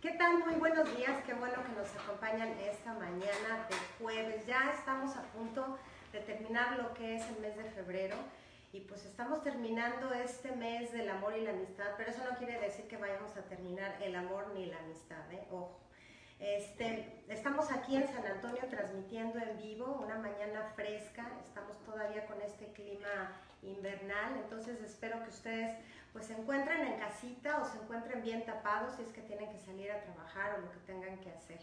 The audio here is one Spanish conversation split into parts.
¿Qué tal? Muy buenos días, qué bueno que nos acompañan esta mañana de jueves. Ya estamos a punto de terminar lo que es el mes de febrero y pues estamos terminando este mes del amor y la amistad, pero eso no quiere decir que vayamos a terminar el amor ni la amistad, ¿eh? Ojo. Este, estamos aquí en San Antonio transmitiendo en vivo, una mañana fresca, estamos todavía con este clima invernal, entonces espero que ustedes pues se encuentren en casita o se encuentren bien tapados si es que tienen que salir a trabajar o lo que tengan que hacer.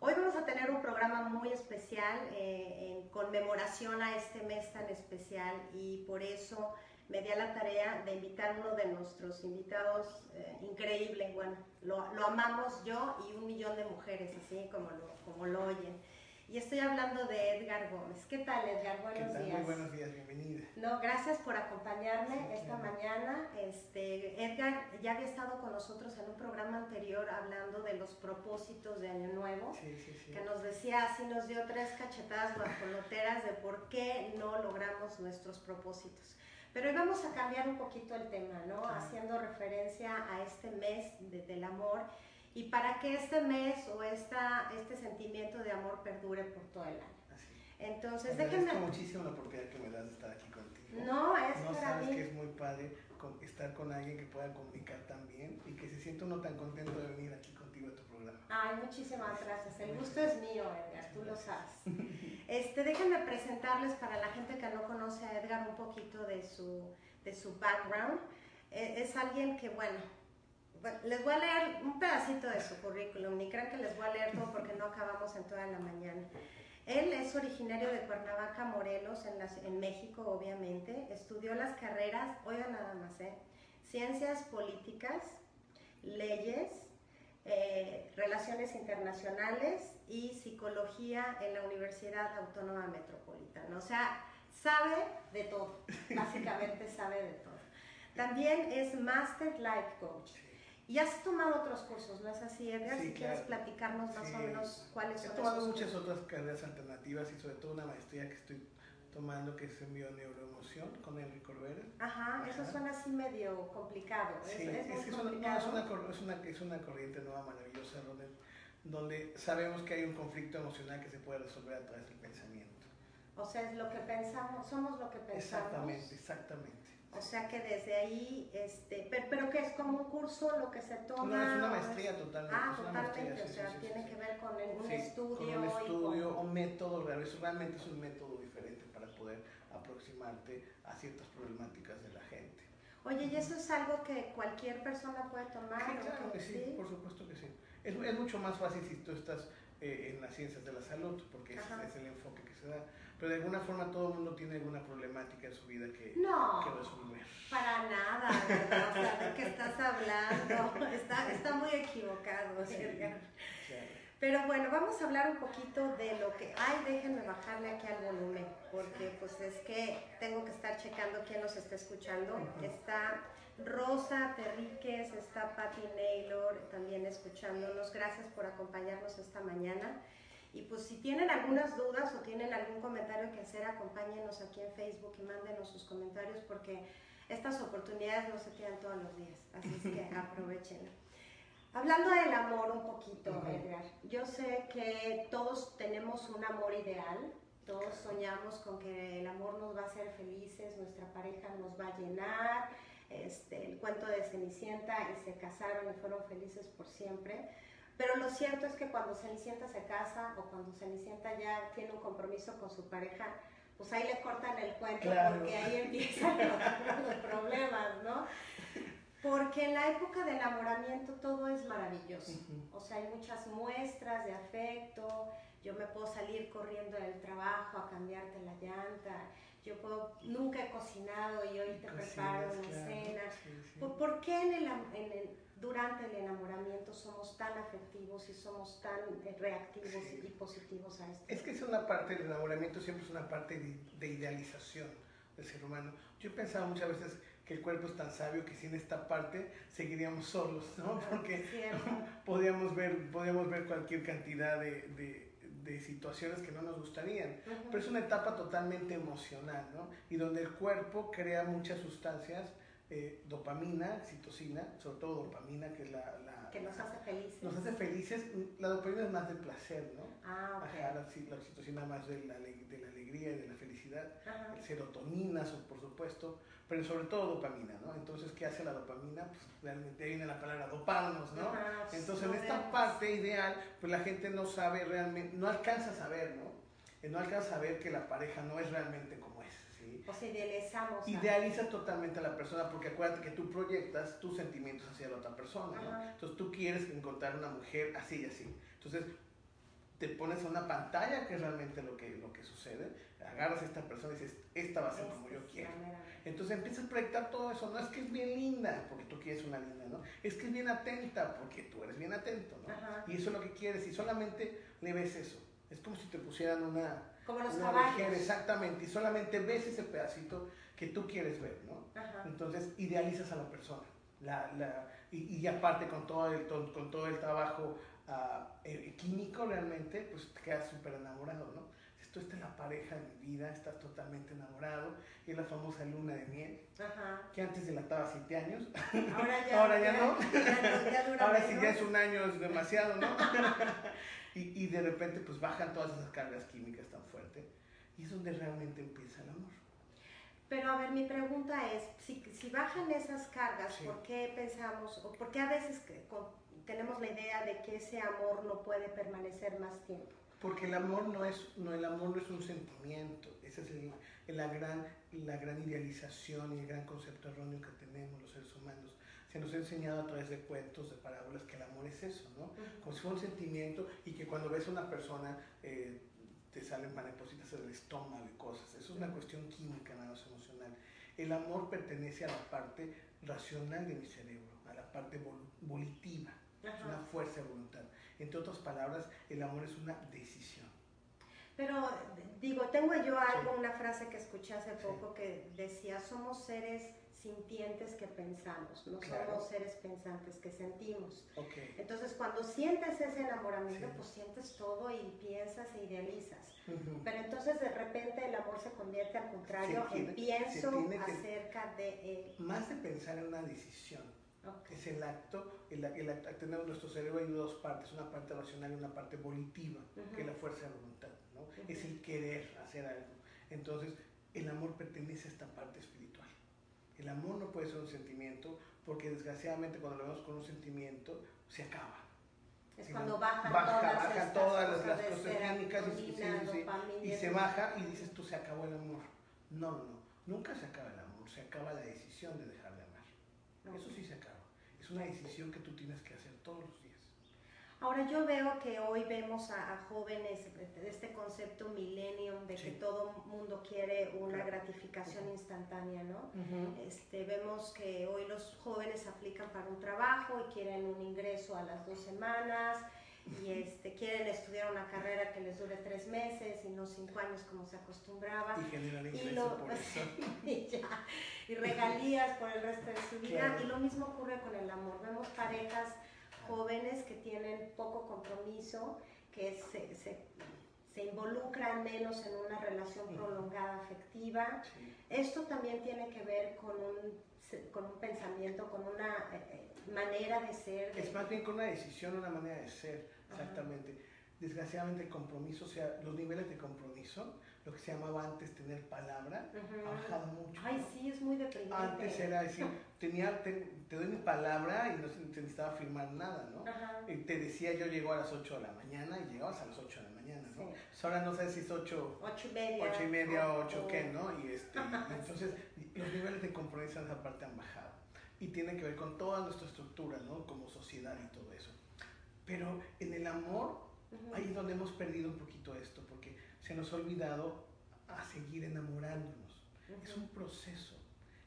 Hoy vamos a tener un programa muy especial eh, en conmemoración a este mes tan especial y por eso me di a la tarea de invitar uno de nuestros invitados eh, increíble, bueno, lo, lo, amamos yo y un millón de mujeres, así como lo, como lo oyen. Y estoy hablando de Edgar Gómez. ¿Qué tal, Edgar? Buenos ¿Qué tal? días. Muy buenos días, bienvenida. No, gracias por acompañarme Sí, esta claro. mañana. Este, Edgar ya había estado con nosotros en un programa anterior hablando de los propósitos de Año Nuevo, sí, sí. que nos decía, así nos dio tres cachetadas guajoloteras de por qué no logramos nuestros propósitos. Pero hoy vamos a cambiar un poquito el tema, ¿no? Claro. Haciendo referencia a este mes de- del amor y para que este mes o esta, este sentimiento de amor perdure por todo el año. Entonces, Agradezco déjenme... muchísimo la oportunidad que me das de estar aquí contigo. No, es No para sabes mí. que es muy padre estar con alguien que pueda comunicar tan bien y que se sienta uno tan contento de venir aquí contigo a tu programa. Ay, muchísimas gracias. El gusto es mío, Edgar, tú lo sabes. Este, déjenme presentarles para la gente que no conoce a Edgar un poquito de su, de su background. E- Es alguien que, bueno, les voy a leer un pedacito de su currículum, ni crean que les voy a leer todo porque no acabamos en toda la mañana. Él es originario de Cuernavaca, Morelos, en, la- en México, obviamente. Estudió las carreras, oigan nada más, ¿eh? Ciencias políticas, leyes, relaciones internacionales y psicología en la Universidad Autónoma Metropolitana. O sea, sabe de todo, básicamente sabe de todo. También es Master Life Coach. Y has tomado otros cursos, ¿no es así, Edgar? Sí, si quieres claro. platicarnos más Sí. o menos cuáles He son tomado esos muchas cursos. otras carreras alternativas y sobre todo una maestría que estoy tomando que es en bioneuroemoción con Enrique Corbera. Ajá, eso Ajá. suena así medio complicado. Es, Sí, es es, que es, no, es, una, es, una, es una corriente nueva maravillosa donde, donde sabemos que hay un conflicto emocional que se puede resolver a través del pensamiento. O sea, es lo que pensamos, somos lo que pensamos. Exactamente, exactamente. O sea que desde ahí, este, pero, pero que es como un curso lo que se toma. No, es una maestría totalmente. Ah, totalmente, maestría, o sea, sí, sí, tiene sí. que ver con un Sí, estudio. con un con- estudio, un método, realmente es un método diferente para poder aproximarte a ciertas problemáticas de la gente. Oye, ¿y eso es algo que cualquier persona puede tomar? Sí, claro que sí, por supuesto que sí. Es, es mucho más fácil si tú estás eh, en las ciencias de la salud, porque ese es el enfoque que se da. Pero de alguna forma todo el mundo tiene alguna problemática en su vida que, No, que resolver. para nada, ¿verdad? O sea, ¿de qué estás hablando? Está, está muy equivocado, Sí. Edgar. Claro. Pero bueno, vamos a hablar un poquito de lo que... Ay, déjenme bajarle aquí al volumen, porque pues es que tengo que estar checando quién nos está escuchando. Está Rosa Terríquez, está Patty Naylor también escuchándonos. Gracias por acompañarnos esta mañana. Y pues si tienen algunas dudas o tienen algún comentario que hacer, acompáñenos aquí en Facebook y mándenos sus comentarios porque estas oportunidades no se quedan todos los días, así es que aprovechenla. Hablando del amor un poquito, Ujú. Edgar, yo sé que todos tenemos un amor ideal, todos soñamos con que el amor nos va a hacer felices, nuestra pareja nos va a llenar, este, el cuento de Cenicienta y se casaron y fueron felices por siempre. Pero lo cierto es que cuando Cenicienta se casa o cuando Cenicienta ya tiene un compromiso con su pareja, pues ahí le cortan el cuento Claro. porque ahí empiezan los, los problemas, ¿no? Porque en la época de enamoramiento todo es maravilloso. O sea, hay muchas muestras de afecto. Yo me puedo salir corriendo del trabajo a cambiarte la llanta. Yo puedo, nunca he cocinado y hoy te preparo Cocinas, una claro, cena. sí, sí. ¿Por, por qué en el, en el- durante el enamoramiento somos tan afectivos y somos tan eh, reactivos Sí. y positivos a esto? Es que es una parte del enamoramiento, siempre es una parte de, de idealización del ser humano. Yo he pensado muchas veces que el cuerpo es tan sabio que sin esta parte seguiríamos solos, ¿no? Porque podíamos ver, podíamos ver cualquier cantidad de, de- de situaciones que no nos gustarían. Pero es una etapa totalmente emocional, ¿no? Y donde el cuerpo crea muchas sustancias eh, dopamina, oxitocina, sobre todo dopamina, que es la, la que nos hace felices. Nos hace felices. La dopamina es más del placer, ¿no? Ah, ok. Ajá, la, la, oxitocina más de la, de la alegría y de la felicidad. Ajá. El serotonina, por supuesto, pero sobre todo dopamina, ¿no? Entonces, ¿qué hace la dopamina? Pues realmente viene la palabra doparnos, ¿no? Ajá, Entonces, en esta parte ideal, pues la gente no sabe realmente, no alcanza a saber, ¿no? No alcanza a ver que la pareja no es realmente como es. ¿Sí? O sea, idealizamos. Idealizas totalmente a la persona porque acuérdate que tú proyectas tus sentimientos hacia la otra persona. ¿no? Entonces tú quieres encontrar una mujer así y así. Entonces te pones a una pantalla que es realmente lo que, lo que sucede, agarras a esta persona y dices, esta va a ser como yo quiero. Entonces empiezas a proyectar todo eso, no es que es bien linda, porque tú quieres una linda, ¿no? Es que es bien atenta, porque tú eres bien atento, ¿no? Y eso es lo que quieres, y solamente le ves eso. Es como si te pusieran una... Como los una caballos. exactamente, y solamente ves ese pedacito que tú quieres ver, ¿no? Ajá. Entonces idealizas a la persona. La, la, y, y, aparte con todo el, con, con todo el trabajo uh, químico realmente, pues te quedas súper enamorado, ¿no? Esto esta es la pareja de mi vida, estás totalmente enamorado, y es la famosa luna de miel, Ajá. que antes dilataba siete años, ahora ya, ahora ya, no, ya, ya dura ahora menos. si ya es un año es demasiado, ¿no? y, y de repente pues bajan todas esas cargas químicas tan fuertes, y es donde realmente empieza el amor. Pero a ver, mi pregunta es, si, si bajan esas cargas, Sí. ¿por qué pensamos, o por qué a veces tenemos la idea de que ese amor no puede permanecer más tiempo? Porque el amor no es, no, el amor no es un sentimiento, esa es el- la, gran, la gran idealización y el gran concepto erróneo que tenemos los seres humanos. Se nos ha enseñado a través de cuentos, de parábolas, que el amor es eso, ¿no? Como si fuera un sentimiento y que cuando ves a una persona eh, te salen maripositas en el estómago y cosas. Eso es una cuestión química, nada más emocional. El amor pertenece a la parte racional de mi cerebro, a la parte vol- volitiva. Es una fuerza de voluntad. Entre otras palabras, el amor es una decisión. Pero digo, tengo yo algo, una frase que escuché hace poco que decía, somos seres sintientes que pensamos, no Claro. somos seres pensantes que sentimos. Ok. Entonces, cuando sientes ese enamoramiento, Sí. pues sientes todo y piensas e idealizas. Ujú. Pero entonces de repente el amor se convierte al contrario Se tiene- en pienso tiene que- acerca de él. Más de pensar en una decisión, Es el acto, el, el tenemos nuestro cerebro hay dos partes, una parte racional y una parte volitiva, que es la fuerza de voluntad, ¿no? Es el querer hacer algo. Entonces, el amor pertenece a esta parte espiritual. El amor no puede ser un sentimiento porque desgraciadamente cuando lo vemos con un sentimiento se acaba. Es cuando ¿no? bajan Baja- todas, estas todas las- las cosas químicas y- sí, sí, se baja y dices tú se acabó el amor. No, no, no. Nunca se acaba el amor, se acaba la decisión de dejar de amar. Eso sí se acaba. Es una decisión que tú tienes que hacer todos los días. Ahora yo veo que hoy vemos a, a jóvenes de este concepto millennium de que todo mundo quiere una gratificación instantánea, ¿no? Este, vemos que hoy los jóvenes aplican para un trabajo y quieren un ingreso a las dos semanas y este, quieren estudiar una carrera que les dure tres meses y no cinco años como se acostumbraba. Y generar Y, lo- por eso. y ya, y regalías por el resto de su vida. Claro. Y lo mismo ocurre con el amor. Vemos parejas jóvenes que tienen poco compromiso, que se, se, se involucran menos en una relación prolongada afectiva. Sí. Esto también tiene que ver con un, con un pensamiento, con una eh, eh, manera de ser. de- Es más bien con una decisión, una manera de ser, Ajá. exactamente. Desgraciadamente el compromiso, o sea, los niveles de compromiso, lo que se llamaba antes tener palabra, ha bajado mucho. Ay, ¿no? sí, es muy deprimente. Antes era decir, tenía, te, te doy mi palabra y no se se necesitaba firmar nada, ¿no? Ajá. Y te decía yo llego a las 8 de la mañana y llegabas a las 8 de la mañana, ¿no? Sí. Pues ahora no sabes si es 8, Ocho y media. 8 y media o 8 o- qué, ¿no? Y, este, entonces los niveles de compromiso en esa parte han bajado. Y tiene que ver con toda nuestra estructura, ¿no? Como sociedad y todo eso. Pero en el amor, ahí es donde hemos perdido un poquito esto, porque se nos ha olvidado a seguir enamorándonos. Es un proceso.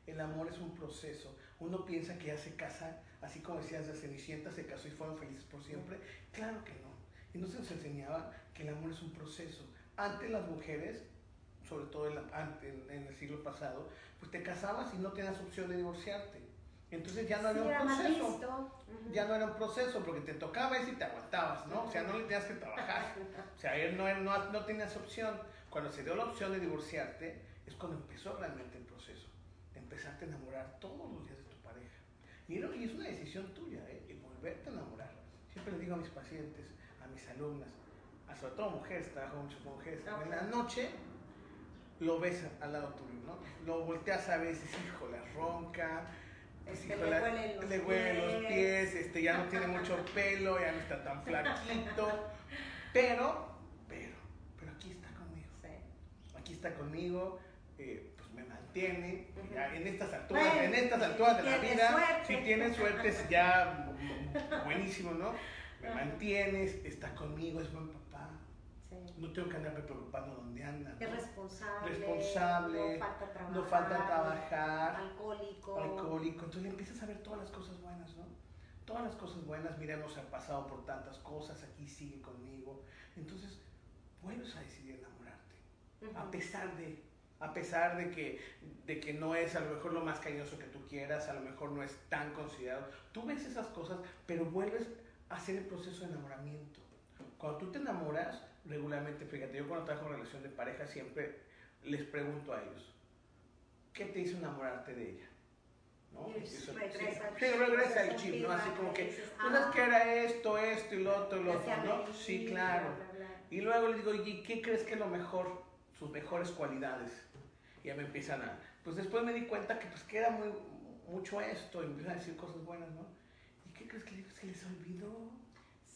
El amor es un proceso. Uno piensa que ya se casa, así como decías de Cenicienta, se casó y fueron felices por siempre. Claro que no. Y no se nos enseñaba que el amor es un proceso. Antes las mujeres, sobre todo en, la- antes, en el siglo pasado, pues te casabas y no tenías opción de divorciarte. Entonces ya no Sí, había era un proceso. visto. Ujú. Ya no era un proceso porque te tocaba y te aguantabas, ¿no? O sea, no le tenías que trabajar. O sea, él no, no, no tenías opción. Cuando se dio la opción de divorciarte, es cuando empezó realmente el proceso. De empezarte a enamorar todos los días de Y, no- y es una decisión tuya, ¿eh? Y volverte a enamorar. Siempre le digo a mis pacientes, a mis alumnas, a sobre todo mujeres, trabajo mucho con mujeres, en la noche lo ves al lado tuyo, ¿no? Lo volteas a veces, hijo, la ronca, Este, le huelen los le huelen los pies. este, ya no tiene mucho pelo, ya no está tan flaquito, pero, pero, pero aquí está conmigo, Sí. aquí está conmigo, eh, pues me mantiene, ya en estas alturas, Bueno, en estas si alturas de la vida, suerte. si tienes suerte es ya buenísimo, ¿no? Me Ajá. mantienes, está conmigo, es buen papá. No tengo que andarme preocupando dónde anda, ¿no? Es responsable. Responsable, No falta trabajar. no falta trabajar, Alcohólico. alcohólico, entonces empiezas a ver todas las cosas buenas, ¿no? Todas las cosas buenas, mira, hemos pasado por tantas cosas, aquí sigue conmigo, entonces vuelves a decidir enamorarte, Ujú. a pesar de, a pesar de que, de que no es a lo mejor lo más cariñoso que tú quieras, a lo mejor no es tan considerado, tú ves esas cosas, pero vuelves a hacer el proceso de enamoramiento. Cuando tú te enamoras, regularmente, fíjate, yo cuando trabajo en relación de pareja siempre les pregunto a ellos, ¿qué te hizo enamorarte de ella? ¿No? Y Eso- regresa el sí, regresa el es un chip, ¿no? Así como que, dices, pues es ah, que era esto, esto y lo otro y lo otro, ¿no? Sí, claro. bla, bla, bla. Y luego les digo, ¿y qué crees que es lo mejor? Sus mejores cualidades. Y ya me empiezan a... Pues después me di cuenta que pues que era muy, mucho esto y me empiezan a decir cosas buenas, ¿no? ¿Y qué crees que se les olvidó?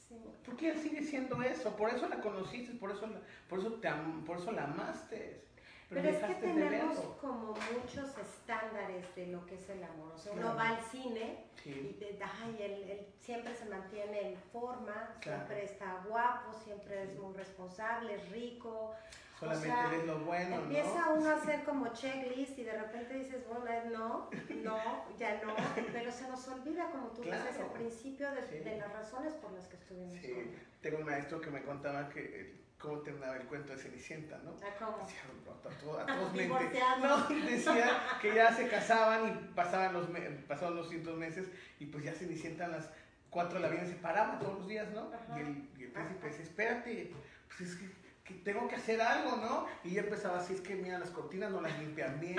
Sí. Porque él sigue siendo eso, por eso la conociste, por eso por eso te por eso la amaste. Pero, es que tenemos como muchos estándares de lo que es el amor. O sea, uno Claro. va al cine y Sí, de- ay, él, él siempre se mantiene en forma, Claro. siempre está guapo, siempre es muy responsable, es rico. solamente sea, ves lo bueno, Empieza ¿no? uno a hacer como checklist y de repente dices, bueno, no, no, ya no, pero se nos olvida, como tú dices, Claro. al principio de, Sí. de las razones por las que estuvimos Sí, juntos. tengo un maestro que me contaba que eh, cómo terminaba el cuento de Cenicienta, ¿no? Ah, ¿cómo? Decía, a todos, a todos. No, decía que ya se casaban y pasaban los, me- pasaban los cientos meses y pues ya Cenicienta a las 4 de la mañana se paraba todos los días, ¿no? Y el, y el príncipe decía, espérate, pues es que, que tengo que hacer algo, ¿no? Y ya empezaba así, es que mira, las cortinas no las limpian bien,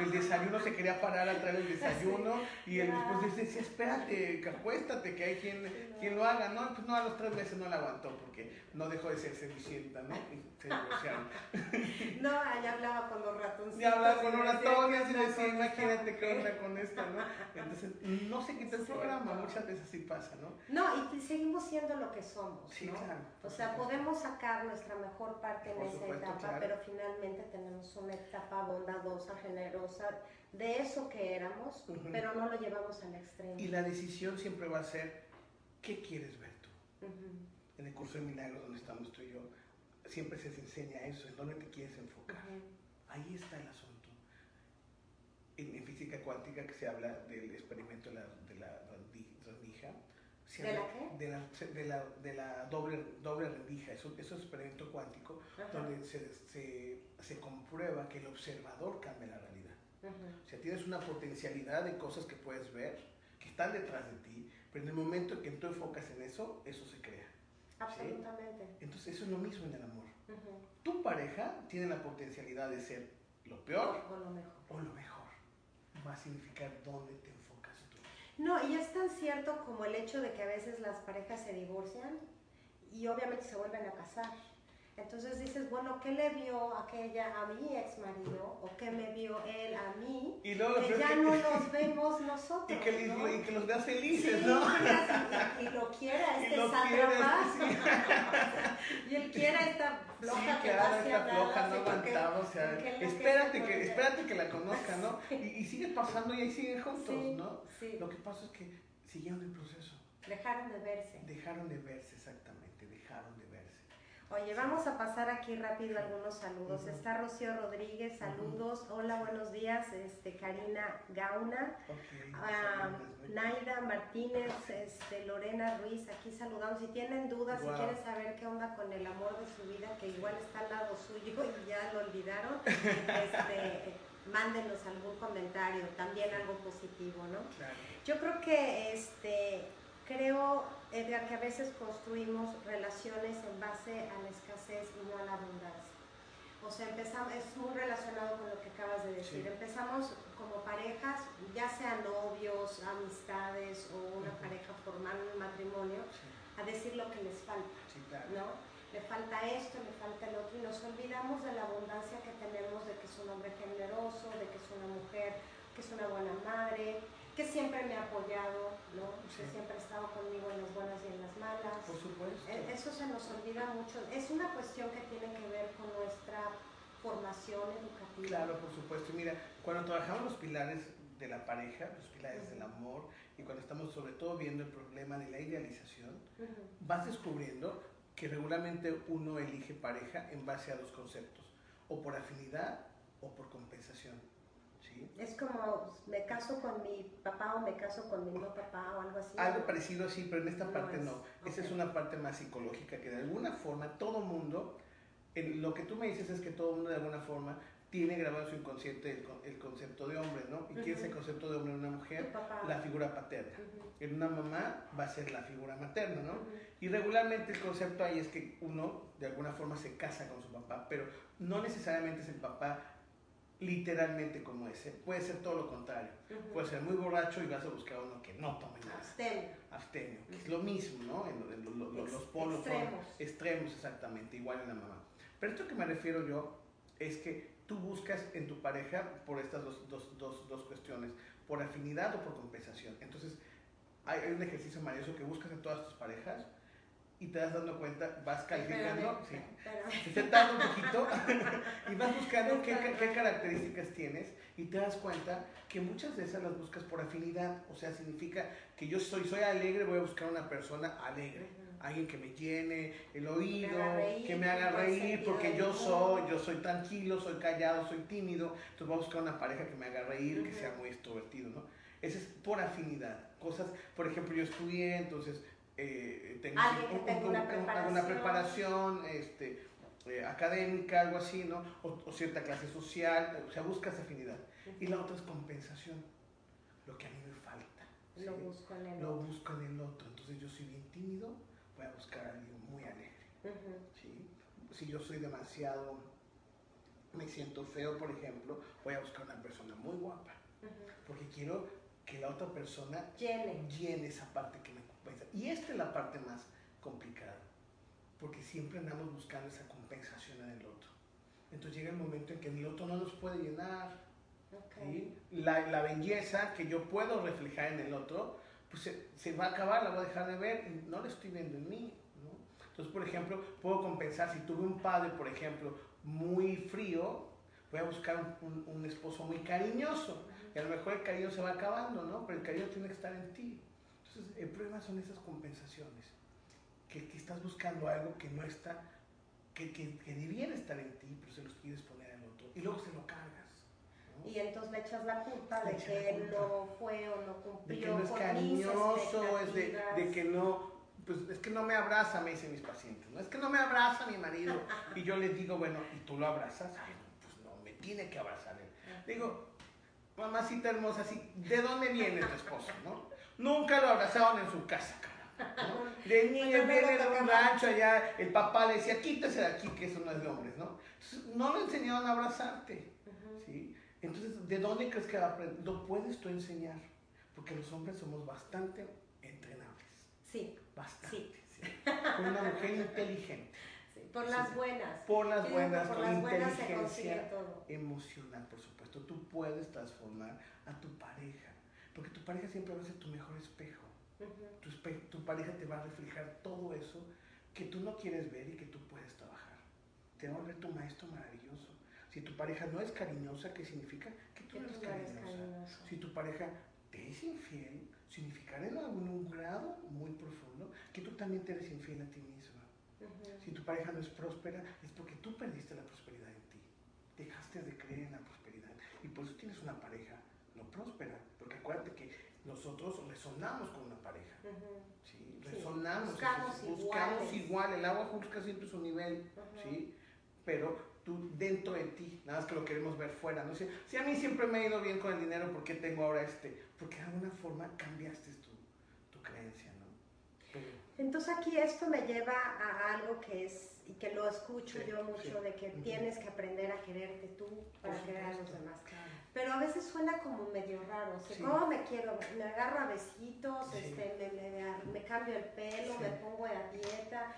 el desayuno se quería parar a traer el desayuno y él después decía, espérate, que acuéstate, que hay quien, quien lo haga, ¿no? Pues no, a los tres meses no la aguantó porque no dejó de ser Cenicienta, ¿no? Y se divorciaron. No, allá hablaba con los ratoncitos. Y hablaba con los ratones ¿qué y decía, esta imagínate qué onda con esto, ¿no? Entonces, no se quita el programa, muchas veces así pasa, ¿no? No, y seguimos siendo lo que somos, Sí, ¿no? claro, O sea, supuesto. podemos sacar nuestra mejor parte en Por esa supuesto, etapa, claro. pero finalmente tenemos una etapa bondadosa, generosa, de eso que éramos, Ujú. pero no lo llevamos al extremo. Y la decisión siempre va a ser, ¿qué quieres ver tú? Ujú. En el curso de milagros donde estamos tú y yo, siempre se te enseña eso, en dónde te quieres enfocar. Ujú. Ahí está el asunto. En, en física cuántica que se habla del experimento de la, de la rendi- rendija. ¿De la habla qué? De la, de la, de la doble, doble rendija. Eso, eso es experimento cuántico Ajá. donde se, se, se comprueba que el observador cambia la realidad. Ujú. O sea, tienes una potencialidad de cosas que puedes ver, que están detrás de ti, pero en el momento en que tú enfocas en eso, eso se crea. Absolutamente. Entonces eso es lo mismo en el amor. Tu pareja tiene la potencialidad de ser lo peor O lo mejor. o lo mejor. Va a significar dónde te enfocas tú. No, y es tan cierto como el hecho de que a veces las parejas se divorcian y obviamente se vuelven a casar. Entonces dices, bueno, ¿qué le vio aquella a mi ex marido o qué me vio él a mí? Y luego Que ya no los vemos nosotros. y, que, ¿no? y que los veas Sí, felices, ¿no? y, y lo quiera este quieres, y él quiera esta floja sí, que claro, va hacia esta floja no aguantaba, o sea, espérate que, espérate que la conozca, ¿no? Y, y sigue pasando y ahí siguen juntos, Sí, ¿no? sí. Lo que pasa es que siguieron el proceso. Dejaron de verse. Dejaron de verse exactamente, dejaron de. Oye, vamos a pasar aquí rápido algunos saludos. Está Rocío Rodríguez, saludos. Hola, buenos días. Este, Karina Gauna. Ok, Ah. Naida Martínez, este, Lorena Ruiz, aquí saludando. Si tienen dudas, Wow. si quieren saber qué onda con el amor de su vida, que igual está al lado suyo y ya lo olvidaron, este, mándenos algún comentario, también algo positivo, ¿no? Claro. Yo creo que, este, creo, Edgar, que a veces construimos relaciones en base a la escasez y no a la abundancia. O sea, empezamos, es muy relacionado con lo que acabas de decir. Empezamos como parejas, ya sean novios, amistades o una pareja formal, un matrimonio, a decir lo que les falta, ¿no? Le falta esto, le falta el otro, y nos olvidamos de la abundancia que tenemos, de que es un hombre generoso, de que es una mujer, que es una buena madre, que siempre me ha apoyado, ¿no? que siempre ha estado conmigo en las buenas y en las malas. Por supuesto. E, eso se nos olvida mucho. Es una cuestión que tiene que ver con nuestra formación educativa. Claro, por supuesto. Y mira, cuando trabajamos los pilares de la pareja, los pilares del amor, y cuando estamos sobre todo viendo el problema de la idealización, vas descubriendo que regularmente uno elige pareja en base a dos conceptos, o por afinidad o por compensación. ¿Sí? Es como me caso con mi papá o me caso con mi no papá o algo así. Algo parecido así, pero en esta parte no. Esa es una parte más psicológica que de alguna forma todo mundo, en, lo que tú me dices es que todo mundo de alguna forma tiene grabado en su inconsciente el, concepto de hombre, ¿no? ¿Y quién es el concepto de hombre en una mujer? La figura paterna. En una mamá va a ser la figura materna, ¿no? Y regularmente el concepto ahí es que uno de alguna forma se casa con su papá, pero no necesariamente es el papá literalmente como ese. Puede ser todo lo contrario. Puede ser muy borracho y vas a buscar uno que no tome nada. Abstemio. Abstemio. es lo mismo, ¿no? En, los polos. Extremos. extremos, exactamente, igual en la mamá. Pero esto que me refiero yo es que tú buscas en tu pareja por estas dos, dos, dos, dos cuestiones, por afinidad o por compensación. Entonces, hay, un ejercicio maravilloso que buscas en todas tus parejas y te das dando cuenta, vas calificando, sí, te dando un poquito y vas buscando qué, qué, características tienes y te das cuenta que muchas de esas las buscas por afinidad, o sea, significa que yo soy, soy alegre, voy a buscar una persona alegre. Alguien que me llene el oído, que me haga reír, porque yo soy, yo soy tranquilo, soy callado, soy tímido, entonces voy a buscar una pareja que me haga reír, que sea muy extrovertido, ¿no? Ese es por afinidad. Cosas, por ejemplo, yo estudié, entonces eh, tengo, una preparación, este, eh, académica, algo así, ¿no? O, cierta clase social, o sea, buscas afinidad. Y la otra es compensación, lo que a mí me falta. Lo busco en el Lo busco en el otro. Entonces yo soy bien tímido, voy a buscar a alguien muy alegre. Si yo soy demasiado, me siento feo, por ejemplo, voy a buscar una persona muy guapa. Porque quiero que la otra persona llene. llene esa parte que me. Y esta es la parte más complicada. Porque siempre andamos buscando esa compensación en el otro. Entonces llega el momento en que el otro no nos puede llenar. La, la, belleza que yo puedo reflejar en el otro pues se, va a acabar, la voy a dejar de ver y no la estoy viendo en mí. ¿no? Entonces, por ejemplo, puedo compensar, si tuve un padre, por ejemplo, muy frío, voy a buscar un, un, esposo muy cariñoso. Y a lo mejor el cariño se va acabando, ¿no? Pero el cariño tiene que estar en ti. Entonces, el problema son esas compensaciones. Que, que estás buscando algo que no está, que, que, que, debiera estar en ti, pero se los quieres poner al otro. Y luego se lo cargas y entonces le echas la culpa de que él no fue o no cumplió. De que no es cariñoso, es de, de, que no, pues es que no me abraza, me dicen mis pacientes, ¿no? Es que no me abraza mi marido. y yo les digo, bueno, ¿y tú lo abrazas? Ay, pues no, me tiene que abrazar él. Digo, mamacita hermosa, así, ¿de dónde viene tu esposo, no? Nunca lo abrazaron en su casa, cara. ¿no? De niño viene de un rancho allá, el papá le decía, quítese de aquí, que eso no es de hombres, ¿no? no le enseñaron a abrazarte, ¿sí? Entonces, ¿de dónde crees que lo puedes tú enseñar? Porque los hombres somos bastante entrenables. Sí. Bastante. Sí. Con una mujer inteligente. Sí, por las buenas. Por las buenas, por con inteligencia emocional, por supuesto. Tú puedes transformar a tu pareja. Porque tu pareja siempre va a ser tu mejor espejo. tu, tu pareja te va a reflejar todo eso que tú no quieres ver y que tú puedes trabajar. Te va a volver tu maestro maravilloso. Si tu pareja no es cariñosa, ¿qué significa? Que tú, eres, cariñosa. Si tu pareja te es infiel, significará en algún grado muy profundo que tú también te eres infiel a ti misma. Si tu pareja no es próspera, es porque tú perdiste la prosperidad en ti. Dejaste de creer en la prosperidad. Y por eso tienes una pareja no próspera. Acuérdate que nosotros resonamos con una pareja. ¿sí? Resonamos. buscamos, igual. El agua busca siempre su nivel. ¿sí? Pero tú dentro de ti, nada más que lo queremos ver fuera, ¿no? Si, si, a mí siempre me ha ido bien con el dinero, ¿por qué tengo ahora este? Porque de alguna forma cambiaste tu, tu creencia, ¿no? Entonces aquí esto me lleva a algo que es, y que lo escucho yo mucho, de que tienes que aprender a quererte tú para querer a los demás. Pero a veces suena como medio raro, ¿cómo me quiero? Me agarro a besitos, este, me, me, cambio el pelo, me pongo a dieta.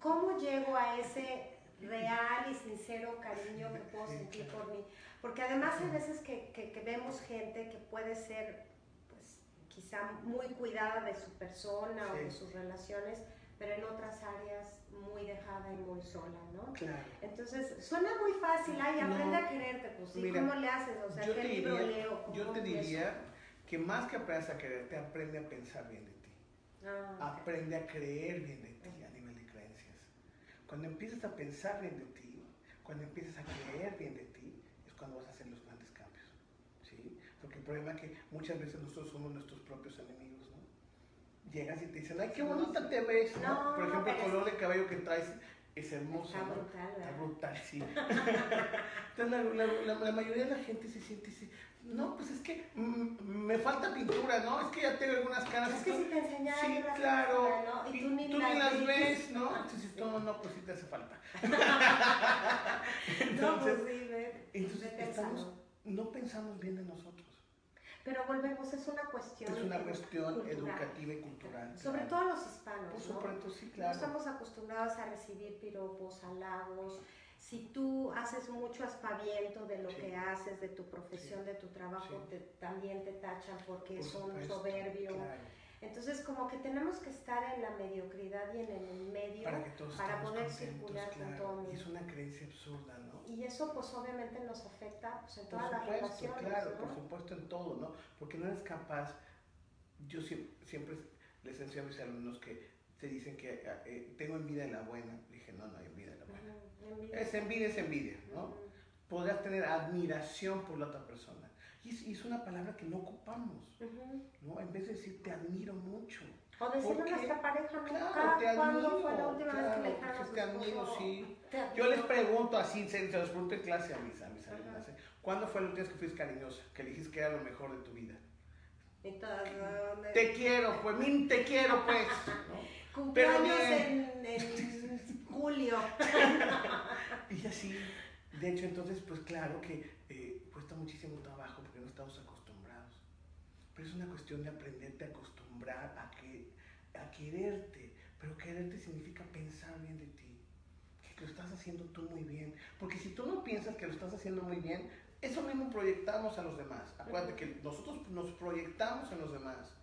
¿Cómo llego a ese real y sincero cariño que puedo sentir por mí? Porque además hay veces que, que, que vemos gente que puede ser quizá muy cuidada de su persona o de sus relaciones, pero en otras áreas muy dejada y muy sola, ¿no? Claro. Entonces, suena muy fácil, ay, aprende a quererte, pues sí, ¿cómo le haces? O sea, ¿qué libro leo? Yo te diría que más que aprendas a quererte, aprende a pensar bien de ti. Ah, aprende a creer bien de ti a nivel de creencias. Cuando empiezas a pensar bien de ti, cuando empiezas a creer bien de ti, es cuando vas a hacer los grandes cambios. ¿sí? Porque el problema es que muchas veces nosotros somos nuestros propios enemigos, ¿no? Llegas y te dicen, ay, qué bonita te ves, ¿no? Por ejemplo, el color de cabello que traes es hermoso. Está brutal, Está brutal, sí. Entonces la, la, mayoría de la gente se siente así, no, pues es que me falta pintura, ¿no? Es que ya tengo algunas caras. Es que si te enseñaran. Sí, claro. ¿no? Y, tú ni, las, ves, ¿no? Entonces, no, no, pues sí te hace falta. entonces, no, pues sí, entonces estamos, no pensamos bien de nosotros. Pero volvemos, es una cuestión. Es una cuestión educativa y cultural. Sobre todo los hispanos. Por supuesto, sí, claro. No estamos acostumbrados a recibir piropos, halagos. Si tú haces mucho aspaviento de lo que haces, de tu profesión, de tu trabajo, también te tachan porque es un soberbio. Entonces, como que tenemos que estar en la mediocridad y en el medio para, poder circular con todo. Y es una creencia absurda, ¿no? Y eso, pues, obviamente nos afecta pues, en todas las relaciones. Claro, por supuesto, en todo, ¿no? Porque no eres capaz. Yo siempre, les enseño a mis alumnos que te dicen que eh, tengo envidia de la buena. dije, no, no hay envidia de la buena. Es envidia, es envidia, ¿no? Podrías tener admiración por la otra persona y es, una palabra que no ocupamos, ¿no? En vez de decir te admiro mucho. O decirle a nuestra pareja, claro, te admiro, fue la última vez que le pues, te admiro, sí. Yo les pregunto así, se los pregunto en clase a mis, a mis alumnas, ¿eh? ¿cuándo fue la última vez que fuiste cariñosa? Que le dijiste que era lo mejor de tu vida. Y todas, Te quiero, pues, min, te quiero, pues. ¿no? Cumpleaños en, en julio. y así, de hecho, entonces, pues claro que eh, cuesta muchísimo trabajo estamos acostumbrados. Pero es una cuestión de aprenderte a acostumbrar a, que, a quererte. Pero quererte significa pensar bien de ti. Que lo estás haciendo tú muy bien. Porque si tú no piensas que lo estás haciendo muy bien, eso mismo proyectamos a los demás. Acuérdate que nosotros nos proyectamos en los demás.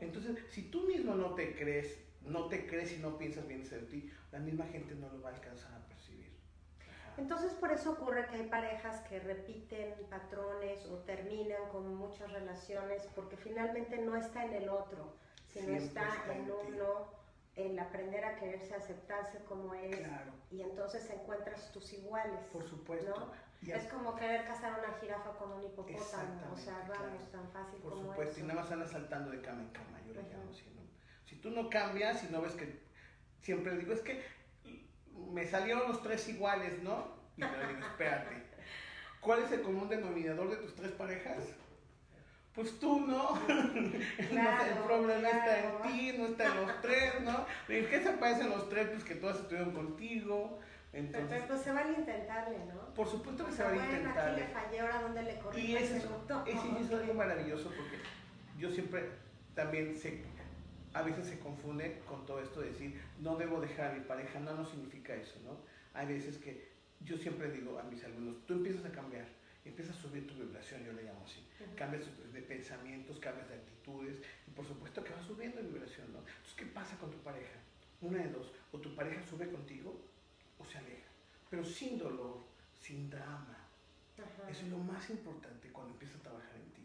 Entonces, si tú mismo no te crees, no te crees y no piensas bien de ti, la misma gente no lo va a alcanzar a entonces por eso ocurre que hay parejas que repiten patrones o terminan con muchas relaciones porque finalmente no está en el otro, sino está, en uno, el aprender a quererse, aceptarse como es y entonces encuentras tus iguales. Por supuesto. Es como querer casar una jirafa con un hipopótamo, o sea, vamos, tan fácil Por como supuesto, y nada más andas saltando de cama en cama, yo le llamo así, ¿no? Si tú no cambias y no ves que, siempre digo, es que me salieron los tres iguales, ¿no? Y te digo, espérate, ¿cuál es el común denominador de tus tres parejas? Pues tú, ¿no? el problema está en ti, no está en los tres, ¿no? ¿En qué se parecen los tres? Pues que todos estuvieron contigo. Entonces, pero, pues se vale intentarle, ¿no? Por supuesto que se vale intentarle. Aquí le fallé, ahora dónde le corrí. Y eso, es algo maravilloso porque yo siempre también sé, a veces se confunde con todo esto de decir, no debo dejar a mi pareja, no, no significa eso, ¿no? Hay veces que yo siempre digo a mis alumnos, tú empiezas a cambiar, empiezas a subir tu vibración, yo le llamo así, cambias de pensamientos, cambias de actitudes, y por supuesto que vas subiendo vibración, ¿no? Entonces, ¿qué pasa con tu pareja? Una de dos, o tu pareja sube contigo o se aleja, pero sin dolor, sin drama. Eso es lo más importante cuando empiezas a trabajar en ti.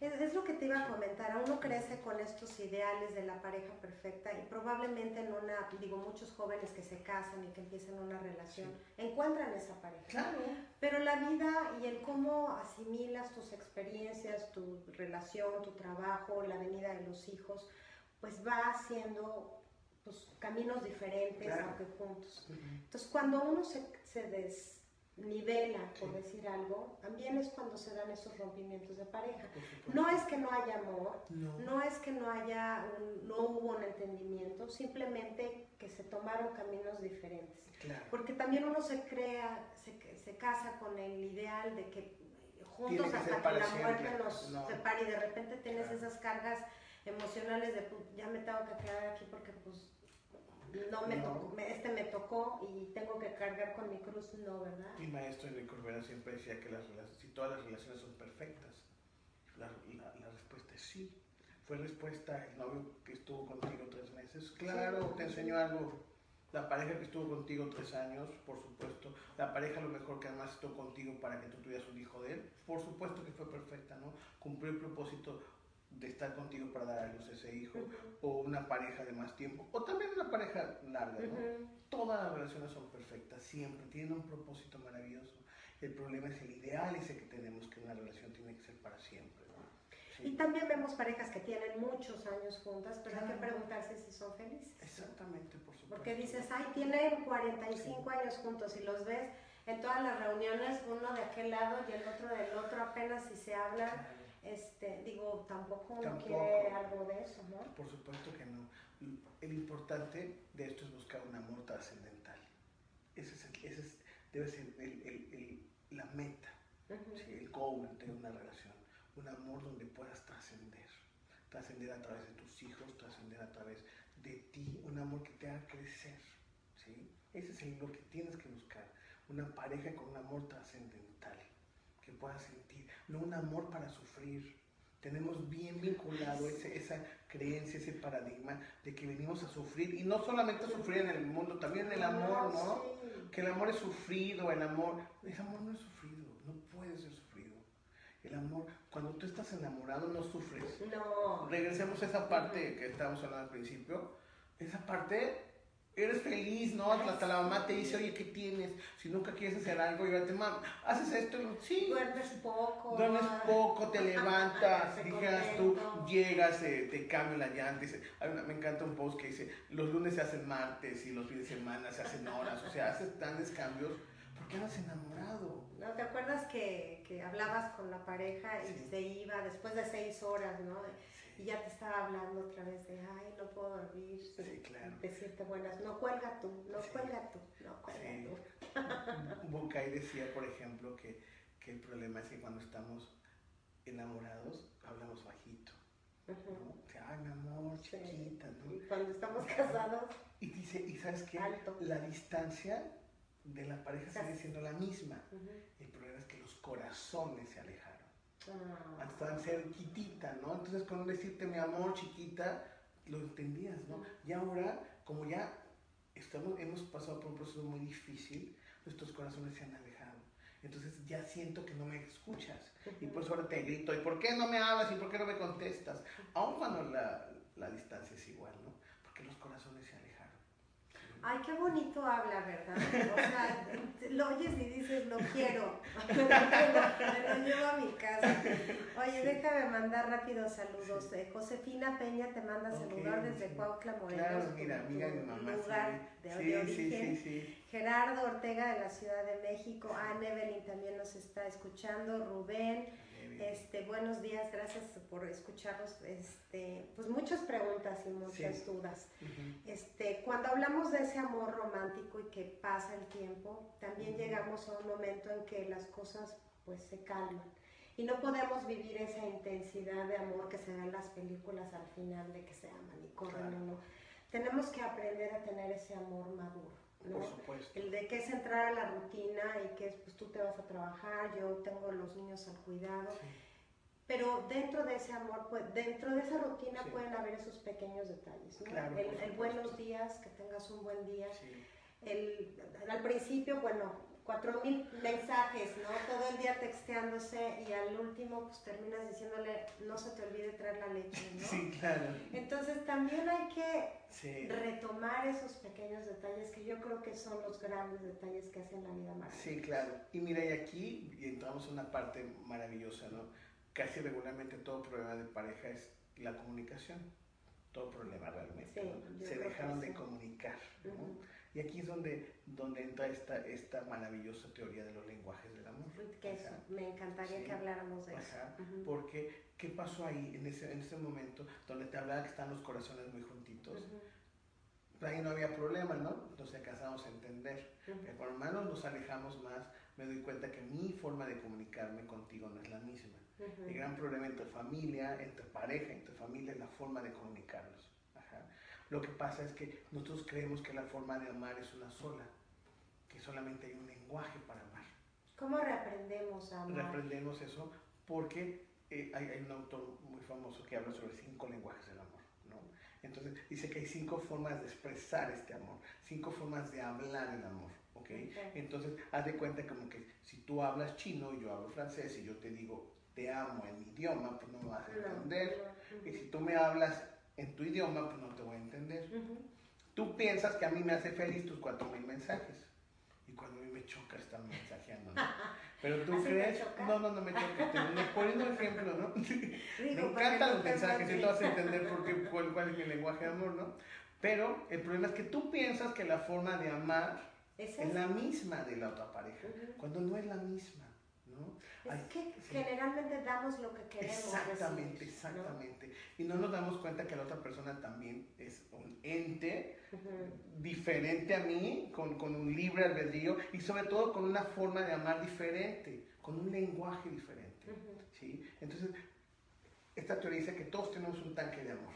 Es, lo que te iba a comentar, uno crece con estos ideales de la pareja perfecta y probablemente en una, digo, muchos jóvenes que se casan y que empiezan una relación, encuentran esa pareja. Claro. Pero la vida y el cómo asimilas tus experiencias, tu relación, tu trabajo, la venida de los hijos, pues va haciendo pues, caminos diferentes, aunque juntos. Entonces, cuando uno se, se des nivela, por decir algo, también es cuando se dan esos rompimientos de pareja. No es que no haya amor, no, es que no haya no hubo un entendimiento, simplemente que se tomaron caminos diferentes. Porque también uno se crea, se, se casa con el ideal de que juntos hasta que la muerte nos separe y de repente tienes esas cargas emocionales de ya me tengo que quedar aquí porque pues no me tocó, este me tocó y tengo que cargar con mi cruz, no, ¿verdad? Mi maestro Enrique Corbera siempre decía que las si todas las relaciones son perfectas, la, la, respuesta es sí. Fue respuesta el novio que estuvo contigo tres meses, claro, te enseñó algo. La pareja que estuvo contigo tres años, por supuesto. La pareja a lo mejor que además estuvo contigo para que tú tuvieras un hijo de él, por supuesto que fue perfecta, ¿no? Cumplió el propósito de estar contigo para dar a luz a ese hijo, o una pareja de más tiempo, o también una pareja larga, ¿no? Todas las relaciones son perfectas, siempre, tienen un propósito maravilloso. El problema es el ideal ese que tenemos, que una relación tiene que ser para siempre. Y también vemos parejas que tienen muchos años juntas, pero hay que preguntarse si son felices. Exactamente, por supuesto. Porque dices, ay, tienen 45 años juntos y los ves en todas las reuniones, uno de aquel lado y el otro del otro, apenas si se hablan este, digo, tampoco uno quiere algo de eso, ¿no? Por supuesto que no. El importante de esto es buscar un amor trascendental. Ese, es ese es, debe ser el, el, la meta, el goal de una relación. Un amor donde puedas trascender. Trascender a través de tus hijos, trascender a través de ti. Un amor que te haga crecer. ¿sí? Ese es lo que tienes que buscar. Una pareja con un amor trascendental que puedas sentir, no un amor para sufrir. Tenemos bien vinculado ese, esa creencia, ese paradigma de que venimos a sufrir, y no solamente a sufrir en el mundo, también en el amor, ¿no? Que el amor es sufrido, el amor, el amor no es sufrido, no puede ser sufrido. El amor, cuando tú estás enamorado no sufres. No. Regresemos a esa parte que estábamos hablando al principio. Esa parte eres feliz, ¿no? Hasta la mamá te dice, oye, ¿qué tienes? Si nunca quieres hacer algo, y te mamá, haces esto, sí. Duermes poco. Duermes poco, te levantas, dijeras tú, llegas, eh, te cambio la llanta. Dice, me encanta un post que dice, los lunes se hacen martes y los fines de semana se hacen horas, o sea, haces grandes cambios porque andas enamorado. ¿No? ¿Te acuerdas que, que hablabas con la pareja y se iba después de seis horas, ¿no? Y ya te estaba hablando otra vez de, ay, no puedo dormir, sí, claro. decirte buenas, no cuelga tú, no cuelga tú, no cuelga tú. Bucay decía, por ejemplo, que, que, el problema es que cuando estamos enamorados hablamos bajito. ¿no? ay, mi amor, chiquita, ¿no? Y cuando estamos casados. Y dice, ¿y sabes qué? La distancia de la pareja sigue siendo la misma. El problema es que los corazones se alejan Ah. Hasta ser chiquitita, ¿no? Entonces con decirte mi amor chiquita, lo entendías, ¿no? Y ahora, como ya estamos, hemos pasado por un proceso muy difícil, nuestros corazones se han alejado. Entonces ya siento que no me escuchas. Y pues ahora te grito, ¿y por qué no me hablas? ¿Y por qué no me contestas? Aun cuando la, la distancia es igual, ¿no? Porque los corazones se alejan. Ay, qué bonito habla, ¿verdad? O sea, lo oyes y dices, lo quiero. Me lo, llevo a mi casa. Oye, déjame mandar rápidos saludos. Eh, Josefina Peña te manda saludar desde Cuautla, Morelos. Claro, mira, amiga de mamá. Lugar de, sí, origen. Sí, sí, Gerardo Ortega de la Ciudad de México. Anne Evelyn también nos está escuchando. Rubén. Este, buenos días, gracias por escucharnos. Este, pues muchas preguntas y muchas dudas. este, cuando hablamos de ese amor romántico y que pasa el tiempo, también llegamos a un momento en que las cosas pues se calman. Y no podemos vivir esa intensidad de amor que se da en las películas al final de que se aman y corren uno. Tenemos que aprender a tener ese amor maduro. Por supuesto. El de que es entrar a la rutina y que es, pues tú te vas a trabajar, yo tengo los niños al cuidado. Pero dentro de ese amor, pues, dentro de esa rutina pueden haber esos pequeños detalles. ¿no? el, buenos días, que tengas un buen día. El, al principio, bueno, cuatro mil mensajes, ¿no? Todo el día texteándose y al último pues terminas diciéndole no se te olvide traer la leche, ¿no? Sí, claro. Entonces también hay que retomar esos pequeños detalles que yo creo que son los grandes detalles que hacen la vida más. Sí, claro. Y mira, y aquí entramos en una parte maravillosa, ¿no? Casi regularmente todo problema de pareja es la comunicación. Todo problema realmente. se dejaron de comunicar, ¿no? Y aquí es donde, donde entra esta, esta maravillosa teoría de los lenguajes del amor. Que eso, me encantaría que habláramos de eso. Porque, ¿qué pasó ahí en ese, en ese momento donde te hablaba que están los corazones muy juntitos? Ahí no había problema, ¿no? Nos alcanzamos a entender. Que por hermanos nos alejamos más, me doy cuenta que mi forma de comunicarme contigo no es la misma. El gran problema entre familia, entre pareja, entre familia es la forma de comunicarnos. Lo que pasa es que nosotros creemos que la forma de amar es una sola, que solamente hay un lenguaje para amar. ¿Cómo reaprendemos a amar? Reaprendemos eso porque eh, hay, hay, un autor muy famoso que habla sobre cinco lenguajes del amor. ¿no? Entonces dice que hay cinco formas de expresar este amor, cinco formas de hablar el amor. ¿okay? Entonces haz de cuenta como que si tú hablas chino y yo hablo francés y yo te digo te amo en mi idioma, pues no me vas a entender. Y si tú me hablas en tu idioma, pues no te voy a entender. Tú piensas que a mí me hace feliz tus cuatro mil mensajes. Y cuando a mí me choca estar mensajeando, ¿no? Pero tú crees, no, no, no me choca. Te poniendo un ejemplo, ¿no? me encantan los mensajes y tú vas a entender por qué, cuál, es mi lenguaje de amor, ¿no? Pero el problema es que tú piensas que la forma de amar es, la misma de la otra pareja, cuando no es la misma. Es que generalmente damos lo que queremos. Exactamente, exactamente. Y no nos damos cuenta que la otra persona también es un ente diferente a mí, con, con, un libre albedrío y sobre todo con una forma de amar diferente, con un lenguaje diferente. ¿sí? Entonces, esta teoría dice que todos tenemos un tanque de amor.